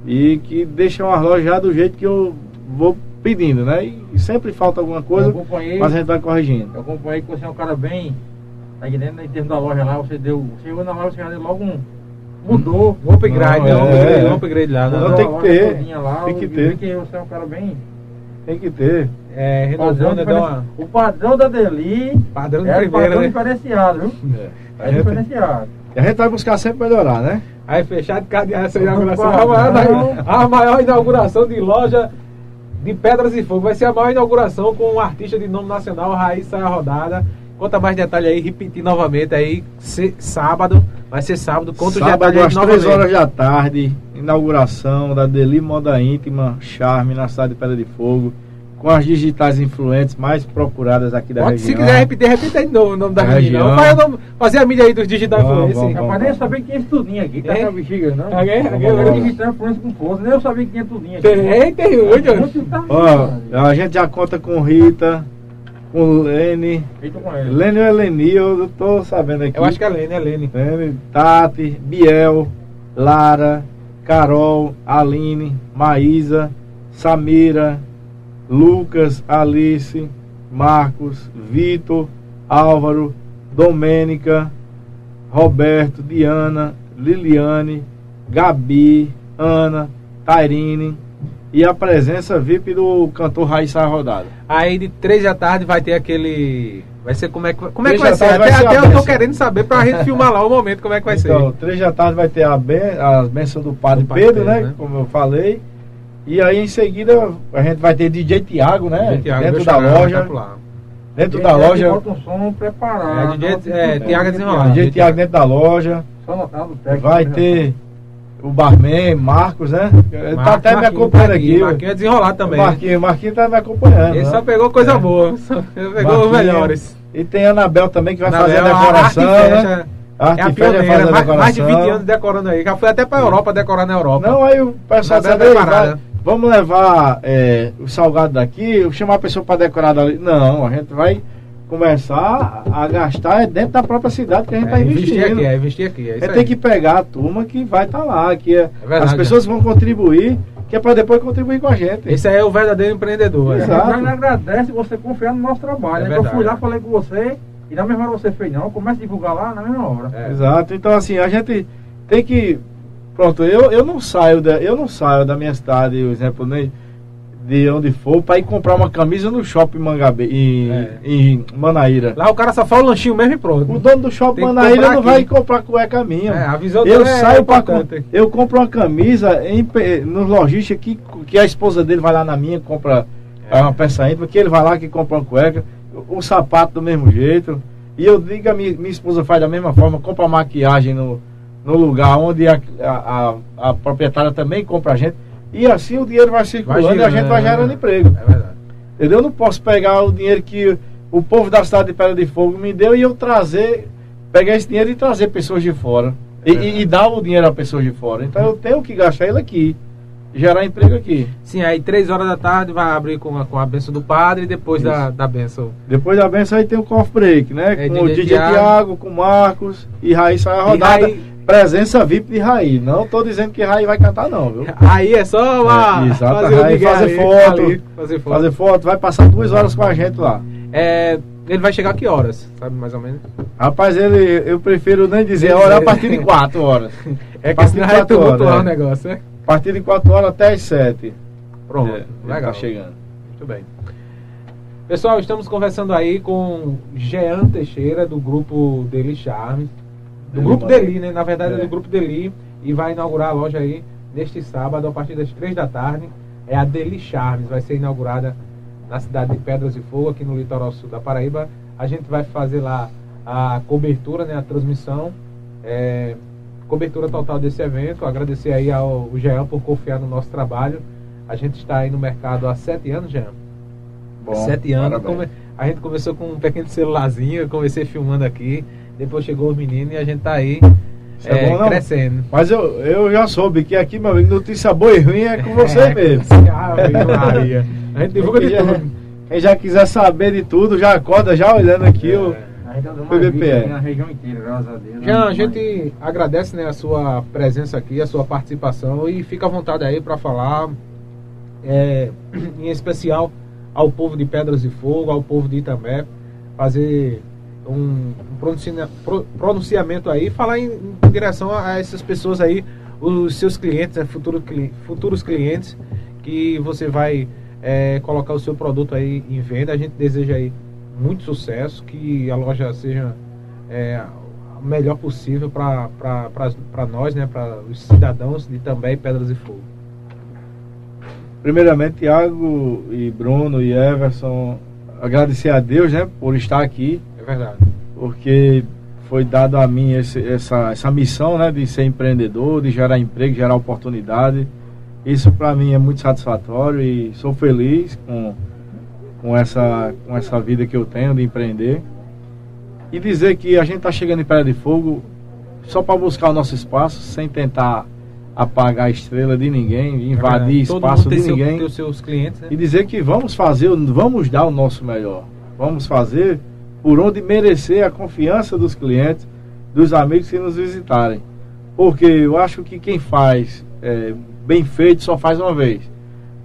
e que deixa uma loja já do jeito que eu vou pedindo, né? E sempre falta alguma coisa, Eu mas a gente vai corrigindo. eu acompanhei que você é um cara bem. Aí dentro, né, em termos da loja lá, você deu. Você chegou na loja, você já deu logo um. Mudou. Um upgrade, Não, né? Um é, upgrade, é. um upgrade lá. Não, Não, tem que ter, Lá, tem que eu ter. que você é um cara bem. Tem que ter. É, renovou? Deu uma O padrão da Deli padrão de é primeira, padrão né? diferenciado, viu? A É gente, diferenciado. a gente vai buscar sempre melhorar, né? Aí fechado, cadê essa inauguração? A maior, a maior inauguração de loja de Pedras e Fogo. Vai ser a maior inauguração com um artista de nome nacional, Raíssa a Rodada. Conta mais detalhe aí, repetir novamente aí, se- sábado, vai ser sábado, conta os Sábado detalhes às novamente. 3 horas da tarde, inauguração da Deli Moda Íntima Charme na cidade de Pedra de Fogo, com as digitais influentes mais procuradas aqui da Pode, região. se quiser repetir, repita aí de novo o nome da Da região. região. Fazer a mídia aí dos digital influencers. vamos, Rapaz, nem eu sabia que tinha esse tudinho aqui, tá É? com a bexiga, não. Alguém- alguém- Eu alguém- digital influência com força, nem eu sabia que tinha tudinho aqui. Tem, tem muito. Muito tá- Ó, a gente já conta com Rita, com Lene. Lene ou é Leni, eu tô sabendo aqui. Eu acho que é Lene, é Lene. Lene, Tati, Biel, Lara, Carol, Aline, Maísa, Samira, Lucas, Alice, Marcos, Vitor, Álvaro, Domênica, Roberto, Diana, Liliane, Gabi, Ana, Tairine e a presença VIP do cantor Raíssa Rodada. Aí de três da tarde vai ter aquele. Vai ser como é que, como é que vai ser? tarde vai Até, ser até eu tô querendo saber pra gente filmar lá o momento como é que vai então, ser. três da tarde vai ter a ben, as bênçãos do Padre Do Padre Pedro, Pedro, né? né? Como eu falei. E aí em seguida a gente vai ter DJ Tiago, né? Thiago, dentro da loja. tá. Dentro da loja. Bota um som preparado. É, DJ é, Thiago desenrolar. DJ DJ Tiago dentro da loja. Só notado o técnico. Vai né, ter o barman, Marcos, né? Ele tá Marcos, até me acompanhando Marquinhos, aqui. Marquinhos é desenrolado também. Marquinhos, Marquinhos tá me acompanhando. Ele né? só pegou coisa É. boa. Só pegou os melhores. E tem a Anabel também que vai Na fazer a decoração, Arte né? Festa, A É Arte a Festa vai fazer pioneira, a mais, mais de 20 decoração. anos decorando aí. Já foi até pra Europa decorar na Europa. Não, aí o pessoal Anabel disse, "Ei, preparada." vai- vamos levar é, o salgado daqui, chamar a pessoa para decorar dali. Não, a gente vai começar a gastar dentro da própria cidade que a gente está é, investir investindo. aqui, é investir aqui. É isso aí. tem que pegar a turma que vai estar lá, que é, verdade, as pessoas vão contribuir, que é para depois contribuir com a gente. Esse aí é o verdadeiro empreendedor. é. Exato. A gente agradece você confiar no nosso trabalho. É né? Eu fui lá, falei com você, e na mesma hora você fez não, começa a divulgar lá na mesma hora. É. Exato. Então assim, a gente tem que. Pronto, eu, eu não saio da, eu não saio da minha cidade, por exemplo, nem de onde for, para ir comprar uma camisa no shopping Mangabe, em, É. em Manaíra. Lá o cara só faz o lanchinho mesmo e pronto. O dono do shopping Manaíra não aqui. vai comprar cueca minha. É, a visão eu é saio para importante. eu compro uma camisa em, nos lojistas que, que a esposa dele vai lá na minha compra É. uma peça íntima, que ele vai lá que compra uma cueca, o, o sapato do mesmo jeito. E eu digo a minha, minha esposa faz da mesma forma, compra maquiagem no, no lugar onde a, a, a, a proprietária também compra a gente. E assim o dinheiro vai circulando e a gente vai gerando emprego. É verdade. Entendeu? Eu não posso pegar o dinheiro que o povo da cidade de Pedra de Fogo me deu e eu trazer, pegar esse dinheiro e trazer pessoas de fora. E, e, e dar o dinheiro a pessoas de fora. Então eu tenho que gastar ele aqui. Gerar emprego aqui. Sim, aí três horas da tarde vai abrir com a, com a benção do padre e depois Isso. da, da benção. Depois da benção aí tem o coffee break, né? É, com o DJ DJ Thiago. Com o Marcos e Raí sai a rodada. Raí- Presença VIP de Raí. Não tô dizendo que Raí vai cantar, não, viu? Aí é só uma, É, exato, fazer, o aí Miguel fazer ali, foto. ali, fazer foto. Fazer foto, vai passar duas horas com a gente lá. É, ele vai chegar que horas? Sabe mais ou menos? Rapaz, ele, eu prefiro nem dizer a hora a partir de 4 horas. É que senão vai quatro tumultuar o é. negócio, né? A partir de 4 horas até as 7. Pronto, É, ele legal. Tá chegando. Muito bem. Pessoal, estamos conversando aí com Jean Teixeira, do grupo Deli Charme. Do grupo. Deli, né? Na verdade é É. do grupo Deli. E vai inaugurar a loja aí neste sábado, a partir das 3 da tarde. É a Deli Charmes, vai ser inaugurada na cidade de Pedras e Fogo, aqui no litoral sul da Paraíba. A gente vai fazer lá a cobertura, né? A transmissão. É, cobertura total desse evento. Agradecer aí ao Jean por confiar no nosso trabalho. A gente está aí no mercado há sete anos, Jean. Bom, Sete anos. come- A gente começou com um pequeno celularzinho, eu comecei filmando aqui, depois chegou os meninos e a gente tá aí é é, bom, crescendo. Mas eu, eu já soube que aqui, meu amigo, notícia boa e ruim é com você É, mesmo. Maria. A gente divulga de Quem já- tudo. Quem já quiser saber de tudo, já acorda já olhando aqui o. É. A gente dando PBPE. aqui na região inteira, graças a Deus. Jean, a gente agradece né, a sua presença aqui, a sua participação e fica à vontade aí para falar, é, em especial ao povo de Pedras de Fogo, ao povo de Itambé, fazer um, pronuncia- pro- pronunciamento aí, falar em, em direção a, essas pessoas aí, os seus clientes, né, futuro futuros clientes, que você vai é, colocar o seu produto aí em venda. A gente deseja aí muito sucesso, que a loja seja é, melhor possível para nós, né, para os cidadãos de também Pedras e Fogo. Primeiramente, Thiago e Bruno e Everson, agradecer a Deus, né, por estar aqui, verdade. porque foi dado a mim esse- essa, essa missão, né, de ser empreendedor, de gerar emprego, gerar oportunidade. Isso para mim é muito satisfatório e sou feliz com, com, essa, com essa vida que eu tenho de empreender. E dizer que a gente está chegando em Praia de Fogo só para buscar o nosso espaço, sem tentar apagar a estrela de ninguém, invadir É verdade. Todo espaço de seu- ninguém. seus clientes, né? E dizer que vamos fazer, vamos dar o nosso melhor. Vamos fazer por onde merecer a confiança dos clientes, dos amigos que nos visitarem. Porque eu acho que quem faz é, bem feito só faz uma vez.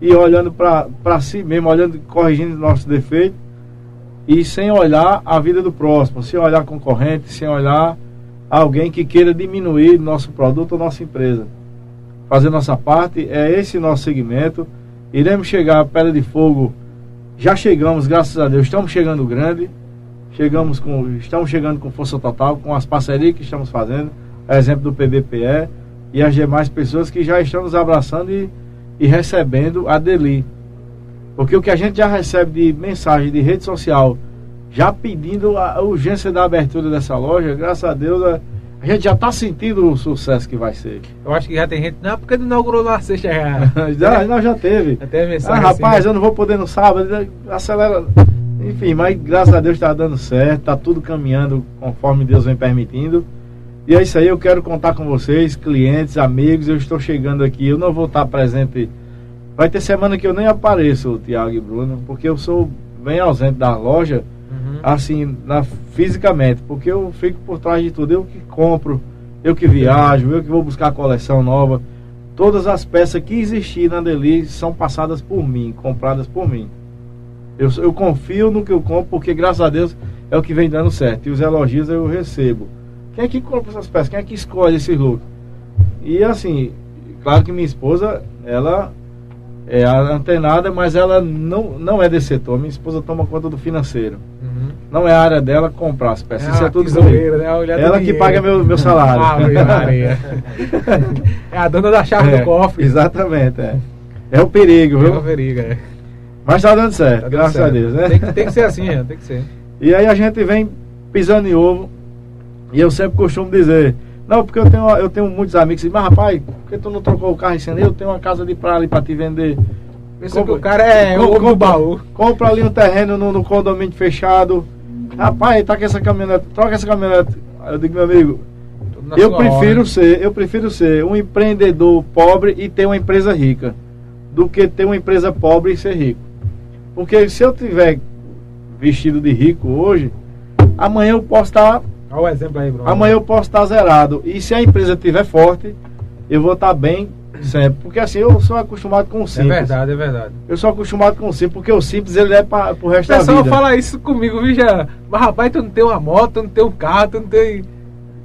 E olhando para si mesmo, olhando, corrigindo nossos defeitos, e sem olhar a vida do próximo, sem olhar concorrente, sem olhar alguém que queira diminuir nosso produto ou nossa empresa. Fazer nossa parte, é esse nosso segmento. Iremos chegar a Pedra de Fogo, já chegamos, graças a Deus, estamos chegando grande, chegamos com, estamos chegando com força total, com as parcerias que estamos fazendo, exemplo do PBPE e as demais pessoas que já estão nos abraçando e, e recebendo a Deli. Porque o que a gente já recebe de mensagem de rede social, já pedindo a urgência da abertura dessa loja, graças a Deus, a, a gente já está sentindo o sucesso que vai ser. Eu acho que já tem gente, não, porque não inaugurou na sexta já. já, já teve. Já teve mensagem. Ah, rapaz, assim, eu não vou poder no sábado, acelera. Enfim, mas graças a Deus está dando certo, está tudo caminhando conforme Deus vem permitindo. E é isso aí, eu quero contar com vocês, clientes, amigos, eu estou chegando aqui, eu não vou estar presente Vai ter semana que eu nem apareço, Tiago e Bruno, porque eu sou bem ausente da loja, uhum. assim, na, fisicamente, porque eu fico por trás de tudo. Eu que compro, eu que viajo, eu que vou buscar coleção nova. Todas as peças que existiam na Deli são passadas por mim, compradas por mim. Eu, eu confio no que eu compro, porque graças a Deus é o que vem dando certo. E os elogios eu recebo. Quem é que compra essas peças? Quem é que escolhe esse look? E assim, claro que minha esposa, ela é antenada, mas ela não, não é desse setor. Minha esposa toma conta do financeiro. Uhum. Não é a área dela comprar as peças. É Isso é tudo né? Ela que paga meu, meu salário. Ah, Maria. é a dona da chave é, do cofre. Exatamente, é. É o perigo, viu? É o perigo, é. Mas tá dando certo, tá graças certo. a Deus, né? Tem que, tem que ser assim, é, tem que ser. E aí a gente vem pisando em ovo. E eu sempre costumo dizer, não, porque eu tenho, eu tenho muitos amigos que dizem, mas rapaz, por que tu não trocou o carro em Eu tenho uma casa de praia ali pra te vender. Pensa que o cara é o compra, baú. Compra ali um terreno no, no, condomínio fechado. Rapaz, tá com essa caminhonete, troca essa caminhonete. Eu digo, meu amigo, eu prefiro hora. ser, eu prefiro ser um empreendedor pobre e ter uma empresa rica do que ter uma empresa pobre e ser rico. Porque se eu tiver vestido de rico hoje, amanhã eu posso estar Olha o exemplo aí, Bruno. Amanhã eu posso estar zerado. E se a empresa estiver forte, eu vou estar bem sempre. Porque assim, eu sou acostumado com o é simples. É verdade, é verdade. Eu sou acostumado com o simples, porque o simples ele é para o resto da vida. O pessoal fala isso comigo, viu, já. Mas rapaz, tu não tem uma moto, tu não tem um carro, tu não tem.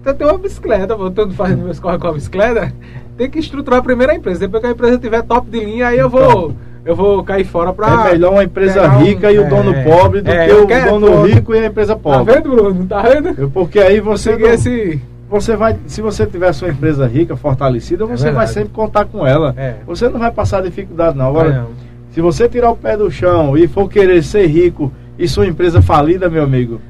Tu tem uma bicicleta, eu tô fazendo meus corre com a bicicleta. Tem que estruturar primeiro a empresa. Depois que a empresa tiver top de linha, aí eu vou. Então eu vou cair fora para. É melhor uma empresa rica um, e o dono é, pobre do é, que o dono todo. rico e a empresa tá pobre. Tá vendo, Bruno? Tá vendo? Porque aí você. Não, esse... Você vai, se você tiver sua empresa rica, fortalecida, é você é vai sempre contar com ela. É. Você não vai passar dificuldade, não. Agora, não. se você tirar o pé do chão e for querer ser rico e sua empresa falida, meu amigo,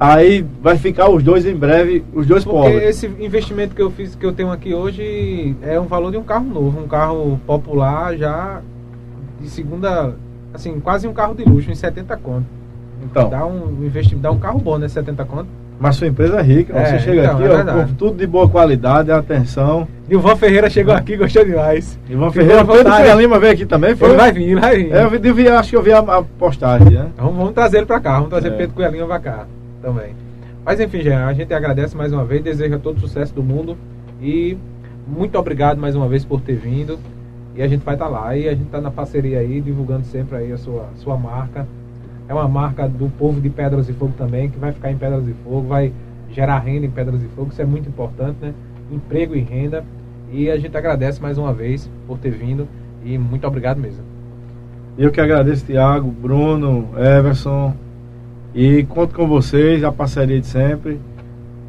aí vai ficar os dois em breve, os dois Porque pobres. esse investimento que eu fiz, que eu tenho aqui hoje, é um valor de um carro novo, um carro popular já de segunda, assim, quase um carro de luxo em 70 conto. Então. Dá um investimento, dá um carro bom, né? 70 conto. Mas sua empresa é rica, é, você chega então, aqui, é ó, tudo de boa qualidade, atenção. E o Van Ferreira chegou aqui, gostou demais. E o Van Ferreira do Cunha Lima veio aqui também, foi? Ele vai vir, vai vir. É, eu vi, acho que eu vi a, a postagem, né? Vamos, vamos trazer ele pra cá, vamos trazer é. Pedro Cunha Lima pra cá também. Mas enfim, Jean, a gente agradece mais uma vez, deseja todo o sucesso do mundo e muito obrigado mais uma vez por ter vindo. E a gente vai estar tá lá. E a gente está na parceria aí, divulgando sempre aí a sua, sua marca. É uma marca do povo de Pedras e Fogo também, que vai ficar em Pedras e Fogo, vai gerar renda em Pedras e Fogo. Isso é muito importante, né? Emprego e renda. E a gente agradece mais uma vez por ter vindo. E muito obrigado mesmo. Eu que agradeço, Tiago, Bruno, Everson. E conto com vocês, a parceria de sempre.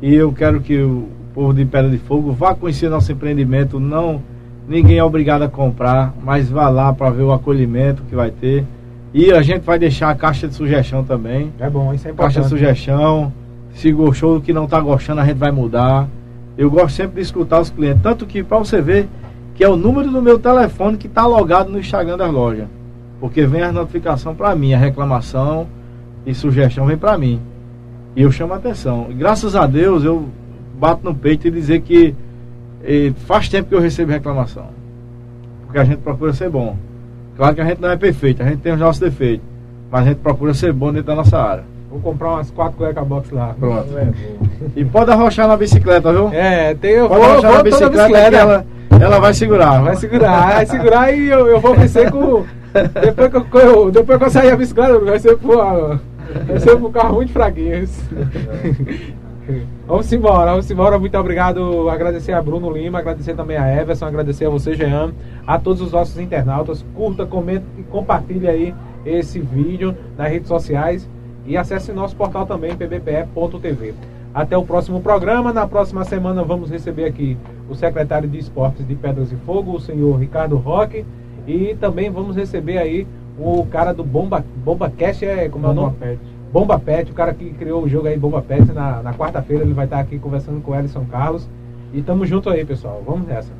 E eu quero que o povo de Pedra de Fogo vá conhecer nosso empreendimento, não ninguém é obrigado a comprar, mas vá lá para ver o acolhimento que vai ter. E a gente vai deixar a caixa de sugestão também. É bom, isso é importante. Caixa de sugestão. Se gostou do que não está gostando, a gente vai mudar. Eu gosto sempre de escutar os clientes. Tanto que, para você ver, que é o número do meu telefone que está logado no Instagram da loja. Porque vem a notificação para mim, a reclamação e sugestão vem para mim. E eu chamo a atenção. E graças a Deus eu bato no peito e dizer que e faz tempo que eu recebo reclamação. Porque a gente procura ser bom. Claro que a gente não é perfeito, a gente tem os nossos defeitos. Mas a gente procura ser bom dentro da nossa área. Vou comprar umas quatro cueca box lá. Pronto. E pode arrochar na bicicleta, viu? É, tem, eu Pode vou, arrochar vou na bicicleta, bicicleta. que ela, ela vai segurar. Vai segurar, vai segurar e eu, eu vou vencer com. Depois que eu, que eu- depois que eu sair a bicicleta, vai ser pro, vai ser pro carro muito fraguinho. Vamos embora, vamos embora. Muito obrigado. Agradecer a Bruno Lima, agradecer também a Everson, agradecer a você, Jean, a todos os nossos internautas. Curta, comenta e compartilhe aí esse vídeo nas redes sociais e acesse nosso portal também, pbpe.tv. Até o próximo programa. Na próxima semana vamos receber aqui o secretário de Esportes de Pedras e Fogo, o senhor Ricardo Roque. E também vamos receber aí o cara do Bomba, Bomba Cash, é, como é o nome? Pet. Bomba Pet, o cara que criou o jogo aí, Bomba Pet, na, na quarta-feira ele vai estar aqui conversando com o Ellison Carlos. E tamo junto aí, pessoal. Vamos nessa.